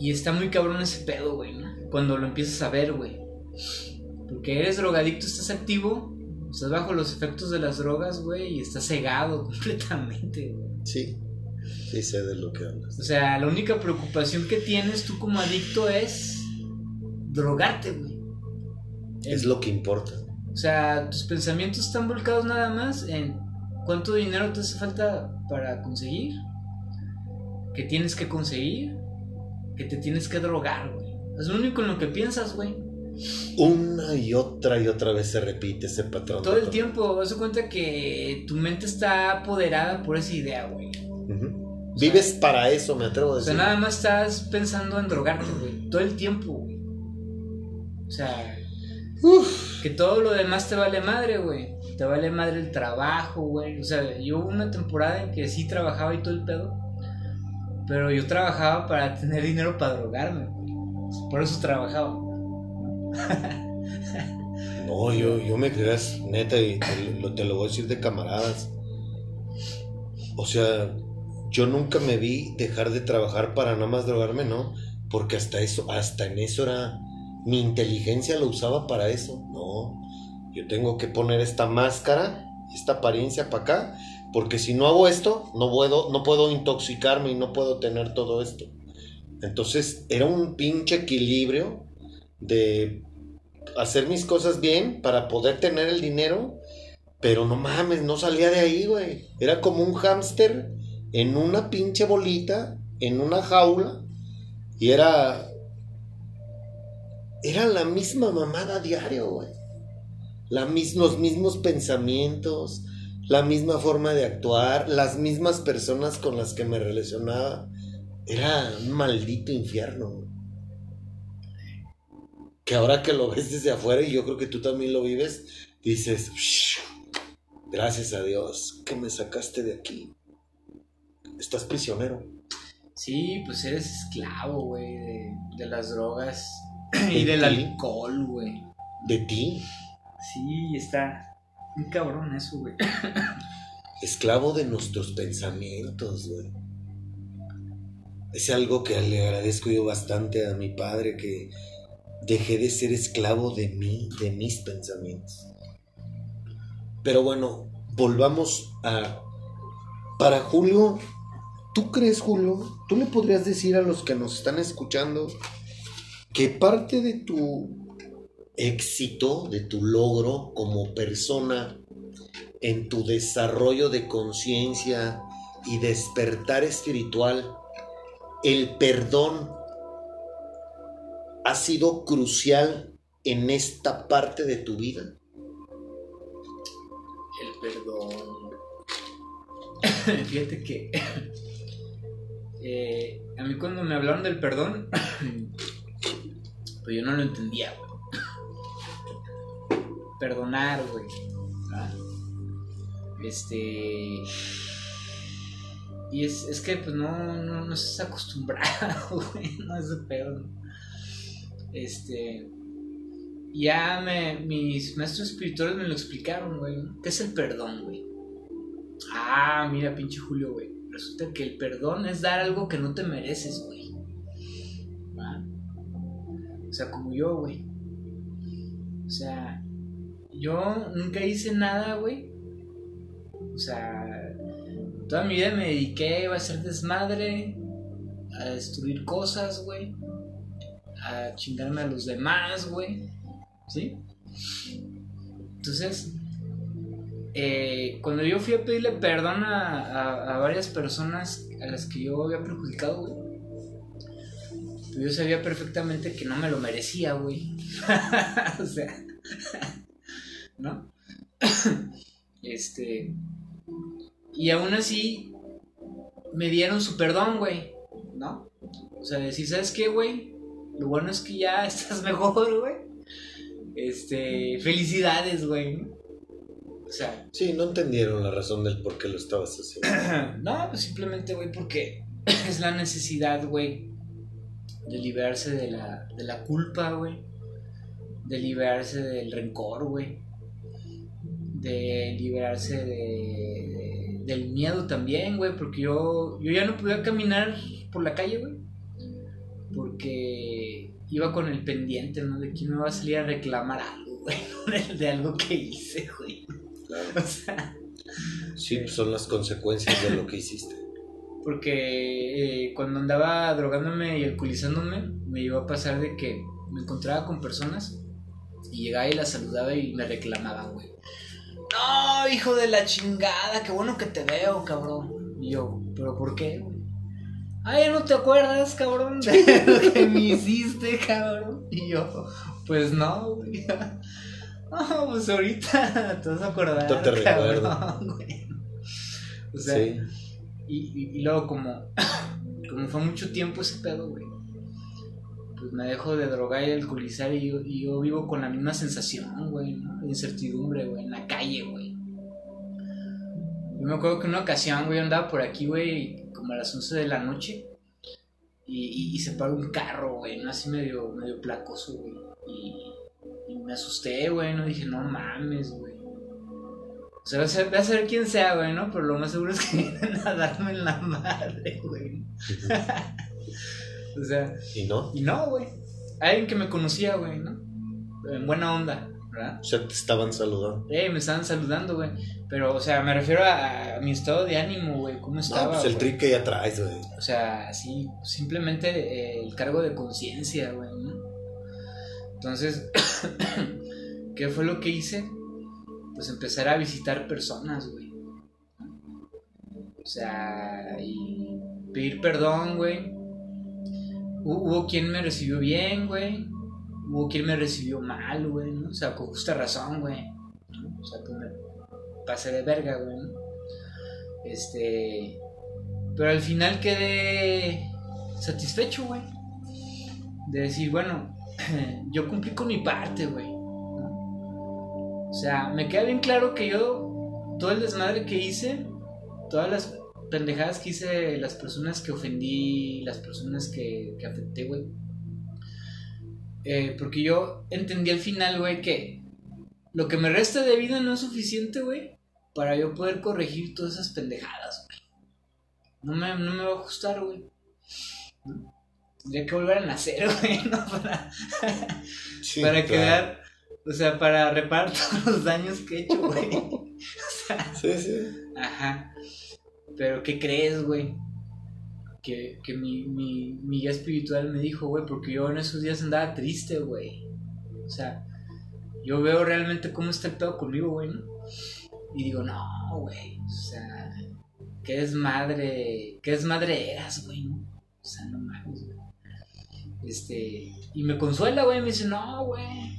Y está muy cabrón ese pedo, güey, ¿no? Cuando lo empiezas a ver, güey. Porque eres drogadicto, estás activo, estás bajo los efectos de las drogas, güey, y estás cegado [laughs] completamente, güey. Sí. Sí sé de lo que hablas. O sea, la única preocupación que tienes tú como adicto es drogarte, güey. Es lo que importa. O sea, tus pensamientos están volcados nada más en cuánto dinero te hace falta para conseguir, que tienes que conseguir, que te tienes que drogar, güey. Es lo único en lo que piensas, güey. Una y otra y otra vez se repite ese patrón. Todo el tiempo, de cuenta que tu mente está apoderada por esa idea, güey. Vives para eso, me atrevo a O sea, decir. nada más estás pensando en drogarte, güey. Todo el tiempo, güey. O sea, Uf. que todo lo demás te vale madre, güey. Te vale madre el trabajo, güey. O sea, yo hubo una temporada en que sí trabajaba y todo el pedo. Pero yo trabajaba para tener dinero para drogarme. Por eso trabajaba. No, yo, yo me creas, neta, y te lo, te lo voy a decir de camaradas. O sea, yo nunca me vi dejar de trabajar para nada más drogarme, ¿no? Porque hasta eso, hasta en eso era. Mi inteligencia lo usaba para eso. No. Yo tengo que poner esta máscara, esta apariencia para acá. Porque si no hago esto, no puedo, no puedo intoxicarme y no puedo tener todo esto. Entonces era un pinche equilibrio de hacer mis cosas bien para poder tener el dinero, pero no mames, no salía de ahí, güey. Era como un hámster en una pinche bolita, en una jaula, y era. Era la misma mamada diario, güey. La mis- los mismos pensamientos, la misma forma de actuar, las mismas personas con las que me relacionaba. Era un maldito infierno, que ahora que lo ves desde afuera y yo creo que tú también lo vives, dices, "Shh, gracias a Dios que me sacaste de aquí. Estás prisionero. Sí, pues eres esclavo, güey, de, de las drogas [clears throat] ¿De y del ti? alcohol, güey. De ti, Sí, está muy cabrón eso, güey. esclavo de nuestros pensamientos, güey. Es algo que le agradezco yo bastante a mi padre, que dejé de ser esclavo de mí, de mis pensamientos. Pero bueno, volvamos a... Para Julio, ¿tú crees, Julio? ¿Tú le podrías decir a los que nos están escuchando que parte de tu éxito, de tu logro como persona, en tu desarrollo de conciencia y despertar espiritual, el perdón ha sido crucial en esta parte de tu vida? El perdón. [coughs] Fíjate que [coughs] eh, a mí cuando me hablaron del perdón, [coughs] pues yo no lo entendía, güey. Perdonar, güey. ¿Ah? Este. Y es, es, que pues no, no, no estás acostumbrado, [laughs] güey. No es de pedo. Este. Ya me, mis maestros espirituales me lo explicaron, güey. ¿Qué es el perdón, güey? Ah, mira, pinche Julio, güey. Resulta que el perdón es dar algo que no te mereces, güey. O sea, como yo, güey. O sea, yo nunca hice nada, güey. O sea, toda mi vida me dediqué a hacer desmadre, a destruir cosas, güey. A chingarme a los demás, güey. ¿Sí? Entonces, eh, cuando yo fui a pedirle perdón a, varias personas a las que yo había perjudicado, güey, pues yo sabía perfectamente que no me lo merecía, güey. [laughs] o sea, ¿no? [coughs] este. Y aún así, me dieron su perdón, güey, ¿no? O sea, decir, ¿sabes qué, güey? Lo bueno es que ya [laughs] estás mejor, güey. Este, felicidades, güey. O sea. Sí, no entendieron la razón del por qué lo estabas haciendo. [coughs] no, pues simplemente, güey, porque [coughs] es la necesidad, güey, de liberarse de la, de la culpa, güey. De liberarse del rencor, güey. De liberarse de, del miedo también, güey. Porque yo, yo ya no podía caminar por la calle, güey. Porque iba con el pendiente, ¿no? De quién me va a salir a reclamar algo, güey. [laughs] De algo que hice, güey. O sea. Sí, pues son las consecuencias de lo que hiciste. Porque eh, cuando andaba drogándome y alcoholizándome, me iba a pasar de que me encontraba con personas y llegaba y las saludaba y me reclamaban, güey. No, hijo de la chingada, qué bueno que te veo, cabrón. Y yo, ¿pero por qué, güey? Ya no te acuerdas, cabrón, de [laughs] lo que me hiciste, cabrón. Y yo, pues no, güey. [laughs] No, pues ahorita te vas a acordar. No te recuerdo. Güey. O sea, sí. y, y, luego como, [coughs] como fue mucho tiempo ese pedo, güey. Pues me dejo de drogar y alcoholizar y yo, y yo vivo con la misma sensación, güey, ¿no? De incertidumbre, güey, en la calle, güey. Yo me acuerdo que una ocasión, güey, andaba por aquí, güey, como a las 11 de la noche. Y, y, se paró un carro, güey, ¿no? Así medio, medio placoso, güey. Y, me asusté, güey, ¿no? Dije, no mames, güey. O sea, voy a saber quién sea, güey, ¿no? Pero lo más seguro es que [laughs] vienen a darme en la madre, güey. O sea. ¿Y no? Y no, güey. Alguien que me conocía, güey, ¿no? En buena onda. O sea, te estaban saludando. Eh, me estaban saludando, güey. Pero, o sea, me refiero a, mi estado de ánimo, güey. ¿Cómo estaba? No, pues el trick que ya traes, güey. O sea, sí, simplemente eh, el cargo de conciencia, güey, ¿no? Entonces, [coughs] ¿qué fue lo que hice? Pues empezar a visitar personas, güey. O sea, y pedir perdón, güey. Hubo quien me recibió bien, güey hubo quien me recibió mal, güey, ¿no? O sea, con justa razón, güey. O sea, que me pasé de verga, güey, ¿no? Este. Pero al final quedé satisfecho, güey. De decir, bueno, [clears throat] yo cumplí con mi parte, güey. O sea, me queda bien claro que yo, todo el desmadre que hice, todas las pendejadas que hice, las personas que ofendí, las personas que, que afecté, güey eh, porque yo entendí al final, güey, que lo que me resta de vida no es suficiente, güey, para yo poder corregir todas esas pendejadas, güey. No me, no me va a gustar, güey. Tendría que volver a nacer, [laughs] güey, ¿no? Para, para quedar, o sea, para reparar [laughs] todos los daños que he hecho, güey. [laughs] O sea, sí, sí. Ajá. Pero, ¿qué crees, güey? que, que mi, mi, mi guía espiritual me dijo, güey, porque yo en esos días andaba triste, güey. O sea, yo veo realmente cómo está el pedo conmigo, güey, ¿no? Y digo, no, güey, o sea, ¿qué es madre, qué es madre eras, güey, ¿no? O sea, no mames, güey. Este, y me consuela, güey, me dice, no, güey.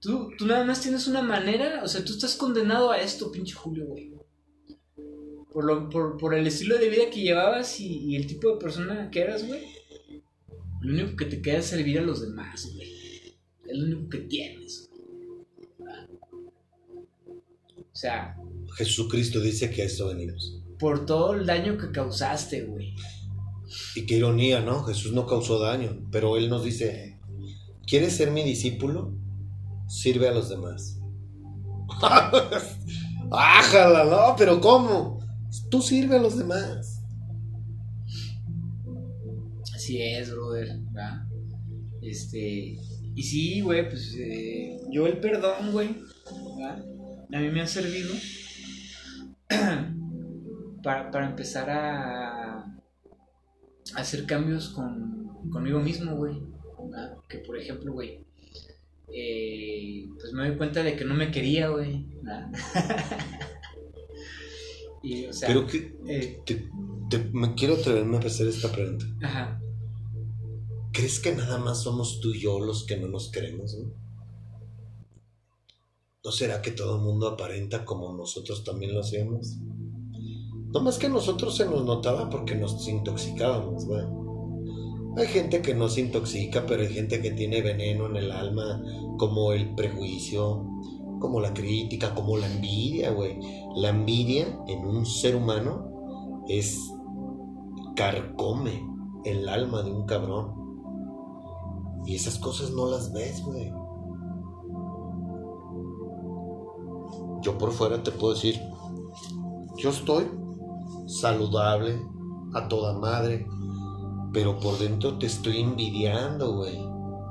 Tú, tú nada más tienes una manera, o sea, tú estás condenado a esto, pinche Julio, güey. Por, lo, por, por el estilo de vida que llevabas y, y el tipo de persona que eras, güey. Lo único que te queda es servir a los demás, güey. Es lo único que tienes. O sea, Jesucristo dice que a esto venimos. por todo el daño que causaste, güey. Y qué ironía, ¿no? Jesús no causó daño, pero Él nos dice, ¿quieres ser mi discípulo? Sirve a los demás. [laughs] ¡Ájala! No, pero ¿cómo? Tú sirve a los demás. Así es, brother. Este, y sí, güey, pues eh, yo el perdón, güey. A mí me ha servido [clears throat] para, para empezar a, hacer cambios con, conmigo mismo, güey. Que por ejemplo, güey, eh, pues me doy cuenta de que no me quería, güey. [laughs] ¿verdad? y, o sea, Pero que eh, te- te- me quiero atreverme a hacer esta pregunta. ajá. ¿Crees que nada más somos tú y yo los que no nos queremos? ¿no? ¿No será que todo el mundo aparenta como nosotros también lo hacíamos? No más que a nosotros se nos notaba porque nos intoxicábamos. Hay gente que no se intoxica, pero hay gente que tiene veneno en el alma, como el prejuicio, como la crítica, como la envidia, güey. La envidia en un ser humano es carcome el alma de un cabrón. Y esas cosas no las ves, güey. Yo por fuera te puedo decir, yo estoy saludable, a toda madre, pero por dentro te estoy envidiando, güey.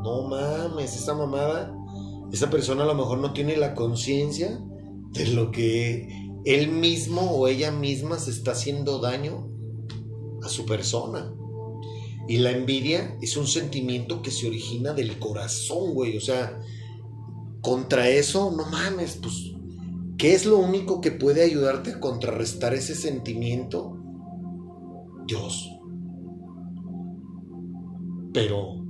No mames, esa mamada, esa persona a lo mejor no tiene la conciencia de lo que él mismo o ella misma se está haciendo daño a su persona. Y la envidia es un sentimiento que se origina del corazón, güey. O sea, contra eso, no mames, pues, ¿qué es lo único que puede ayudarte a contrarrestar ese sentimiento? Dios. Pero,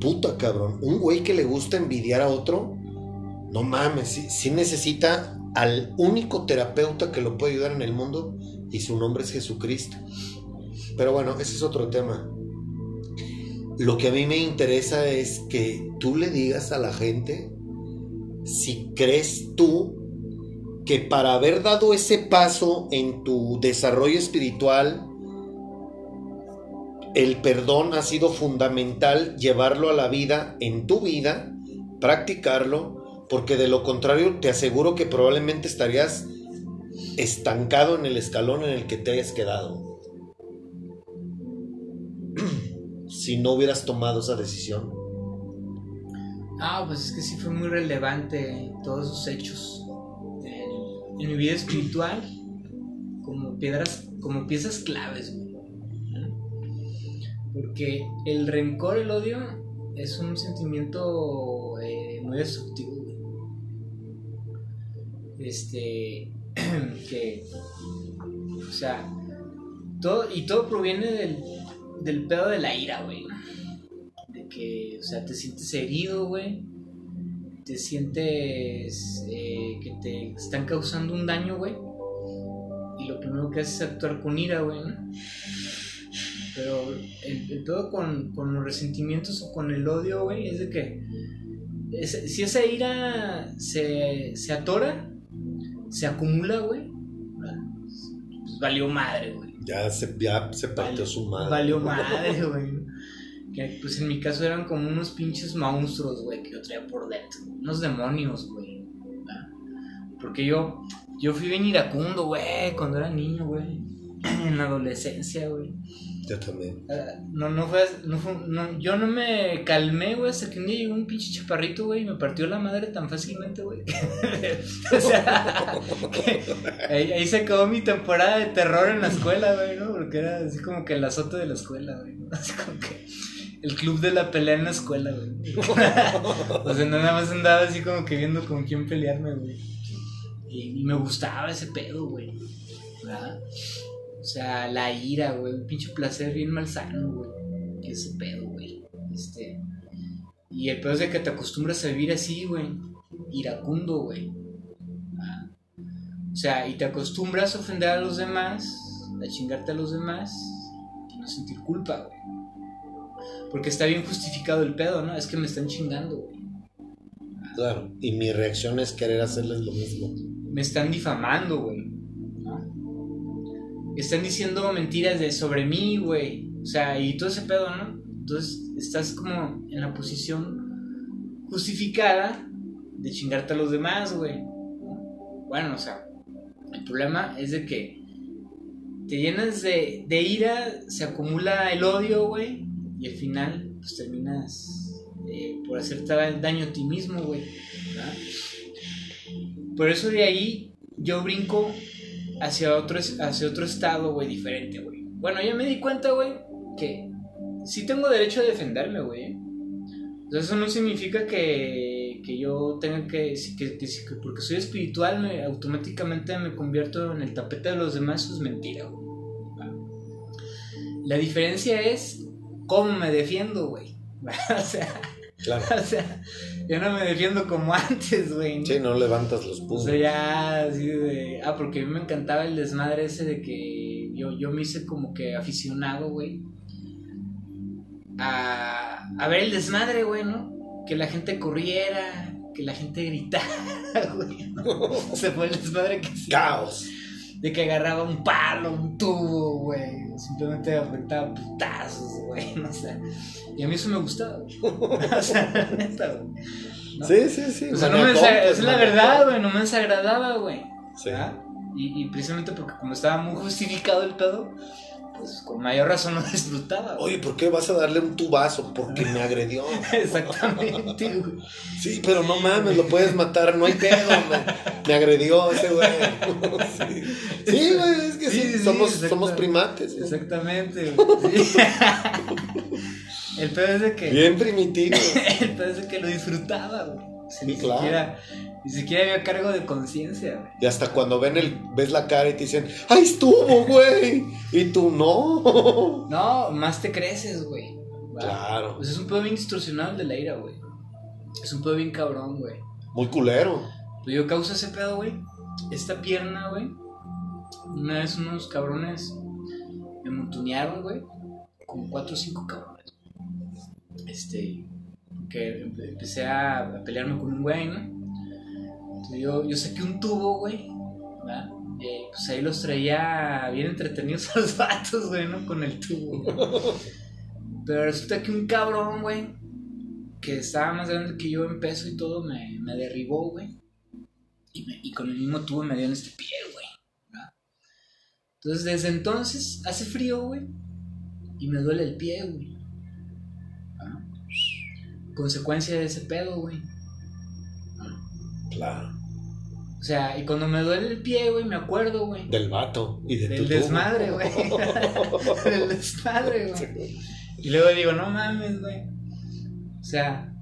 puta cabrón, un güey que le gusta envidiar a otro, no mames, sí necesita al único terapeuta que lo puede ayudar en el mundo y su nombre es Jesucristo. Pero bueno, ese es otro tema. Lo que a mí me interesa es que tú le digas a la gente si crees tú que para haber dado ese paso en tu desarrollo espiritual, el perdón ha sido fundamental llevarlo a la vida, en tu vida, practicarlo, porque de lo contrario te aseguro que probablemente estarías estancado en el escalón en el que te hayas quedado. [clears throat] si no hubieras tomado esa decisión. Ah, pues es que sí fue muy relevante todos esos hechos en, en mi vida espiritual como piedras, como piezas claves. Porque el rencor, el odio, es un sentimiento eh, muy destructivo, güey. Este, [clears throat] que, o sea, todo, y todo proviene del, del pedo de la ira, güey. De que, o sea, te sientes herido, güey. Te sientes eh, que te están causando un daño, güey. Y lo primero que haces es actuar con ira, güey. ¿no? Pero el, el pedo con, con los resentimientos o con el odio, güey, es de que si esa ira se, se atora, se acumula, güey, pues valió madre, güey. Ya se, ya se partió Valió- su madre. Valió madre, güey. Que pues en mi caso eran como unos pinches monstruos, güey, que yo traía por dentro. Unos demonios, güey. Porque yo, yo fui bien iracundo, güey, cuando era niño, güey. En la adolescencia, güey. Yo también. Ah, No, no fue, no no, yo no me calmé, güey, hasta que un día llegó un pinche chaparrito, güey, y me partió la madre tan fácilmente, güey. [laughs] o sea, ahí, se acabó mi temporada de terror en la escuela, güey, ¿no? Porque era así como que el azote de la escuela, güey, ¿no? Así como que... el club de la pelea en la escuela, güey. [laughs] o sea, nada más andaba así como que viendo con quién pelearme, güey. Y, y me gustaba ese pedo, güey. ¿Verdad? O sea, la ira, güey. Un pinche placer bien malsano, güey. Ese pedo, güey. Este. Y el pedo es de que te acostumbras a vivir así, güey. Iracundo, güey. ¿verdad? O sea, y te acostumbras a ofender a los demás, a chingarte a los demás y no sentir culpa, güey. Porque está bien justificado el pedo, ¿no? Es que me están chingando, güey. Claro. Y mi reacción es querer hacerles lo mismo. Me están difamando, güey. Están diciendo mentiras de sobre mí, güey. O sea, y todo ese pedo, ¿no? Entonces estás como en la posición justificada de chingarte a los demás, güey. Bueno, o sea, el problema es de que te llenas de, de ira, se acumula el odio, güey, y al final, pues terminas eh, por hacerte daño a ti mismo, güey. Por eso de ahí yo brinco hacia otro, hacia otro estado, güey, diferente, güey. Bueno, ya me di cuenta, güey, que sí tengo derecho a defenderme, güey. Sea, eso no significa que, que yo tenga que, si- que, que si- que porque soy espiritual, me, automáticamente me convierto en el tapete de los demás, eso es mentira, güey. La diferencia es cómo me defiendo, güey. [laughs] o sea, Claro. o sea, yo no me defiendo como [laughs] antes, güey. ¿no? Sí, no levantas los O puños. sea, ya así de. Ah, porque a mí me encantaba el desmadre ese de que yo, yo me hice como que aficionado, güey. A, a ver el desmadre, güey, ¿no? Que la gente corriera, que la gente gritara, [laughs] güey. ¿no? [laughs] Se fue el desmadre que sí. Caos. De que agarraba un palo, un tubo, güey. Simplemente afectaba putazos, güey. [laughs] No sé. Y a mí eso me gustaba, güey. [laughs] O sea, la neta, güey. ¿no? Sí, sí, sí. O sea, no me pues, es la verdad, güey, no me desagradaba, güey. Sí. ¿verdad? Y, y precisamente porque como estaba muy justificado el pedo, pues con mayor razón lo [laughs] disfrutaba. güey. Oye, ¿por qué vas a darle un tubazo? Porque me agredió. [laughs] Exactamente, güey. Sí, pero no mames, lo puedes matar, no hay pedo, me, me agredió ese güey. Sí, [laughs] Sí, güey, es que sí, Sí, sí, somos, primates. güey. Exactamente, güey. El pedo es de que. Bien primitivo. El pedo es de que lo disfrutaba, güey. O sea, Sí, ni claro. siquiera, ni siquiera había cargo de conciencia, güey. Y hasta cuando ven el, ves la cara y te dicen, ¡ay, estuvo, güey! Y tú, no. No, más te creces, güey. Claro, Pues es un pedo bien distorsionado el de la ira, güey. Es un pedo bien cabrón, güey. muy culero. Pues yo causa ese pedo, güey. Esta pierna, güey. Una vez unos cabrones me montunearon, güey. Como cuatro o cinco cabrones. Este. Que empe- empecé a, pelearme con un güey, ¿no? Entonces yo, yo saqué un tubo, güey. ¿verdad? Y pues ahí los traía bien entretenidos [laughs] a los vatos, güey, ¿no? Con el tubo. Pero resulta que un cabrón, güey, que estaba más grande que yo en peso y todo, me, derribó, güey. Y, me- y con el mismo tubo me dio en este pie, güey. Entonces, desde entonces, hace frío, güey. Y me duele el pie, güey. Consecuencia de ese pedo, güey. Claro. O sea, y cuando me duele el pie, güey, me acuerdo, güey. Del vato y de Del desmadre, güey. [laughs] Del desmadre, güey. Y luego digo, no mames, güey. O sea,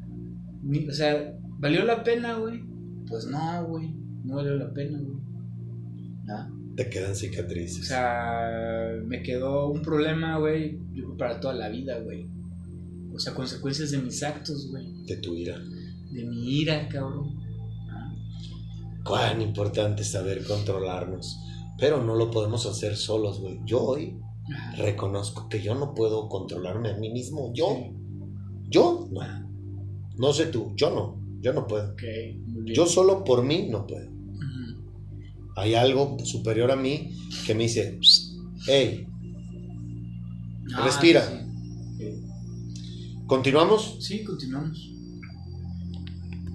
ni- o sea, ¿valió la pena, güey? Pues no, güey. No valió la pena, güey. Te quedan O cicatrices. sea, me quedó un problema, güey, para toda la vida, güey. O sea, consecuencias de mis actos, güey. de tu ira. De mi ira, cabrón. ¿Ah? Cuán importante es saber controlarnos. Pero no lo podemos hacer solos, güey. Yo hoy Ajá. reconozco que yo no puedo controlarme a mí mismo. Yo. Yo no. No sé tú, yo no. Yo no puedo. Yo solo por mí no puedo. Hay algo superior a mí que me dice, hey, Ah, Respira. sí. ¿Continuamos? Sí, continuamos.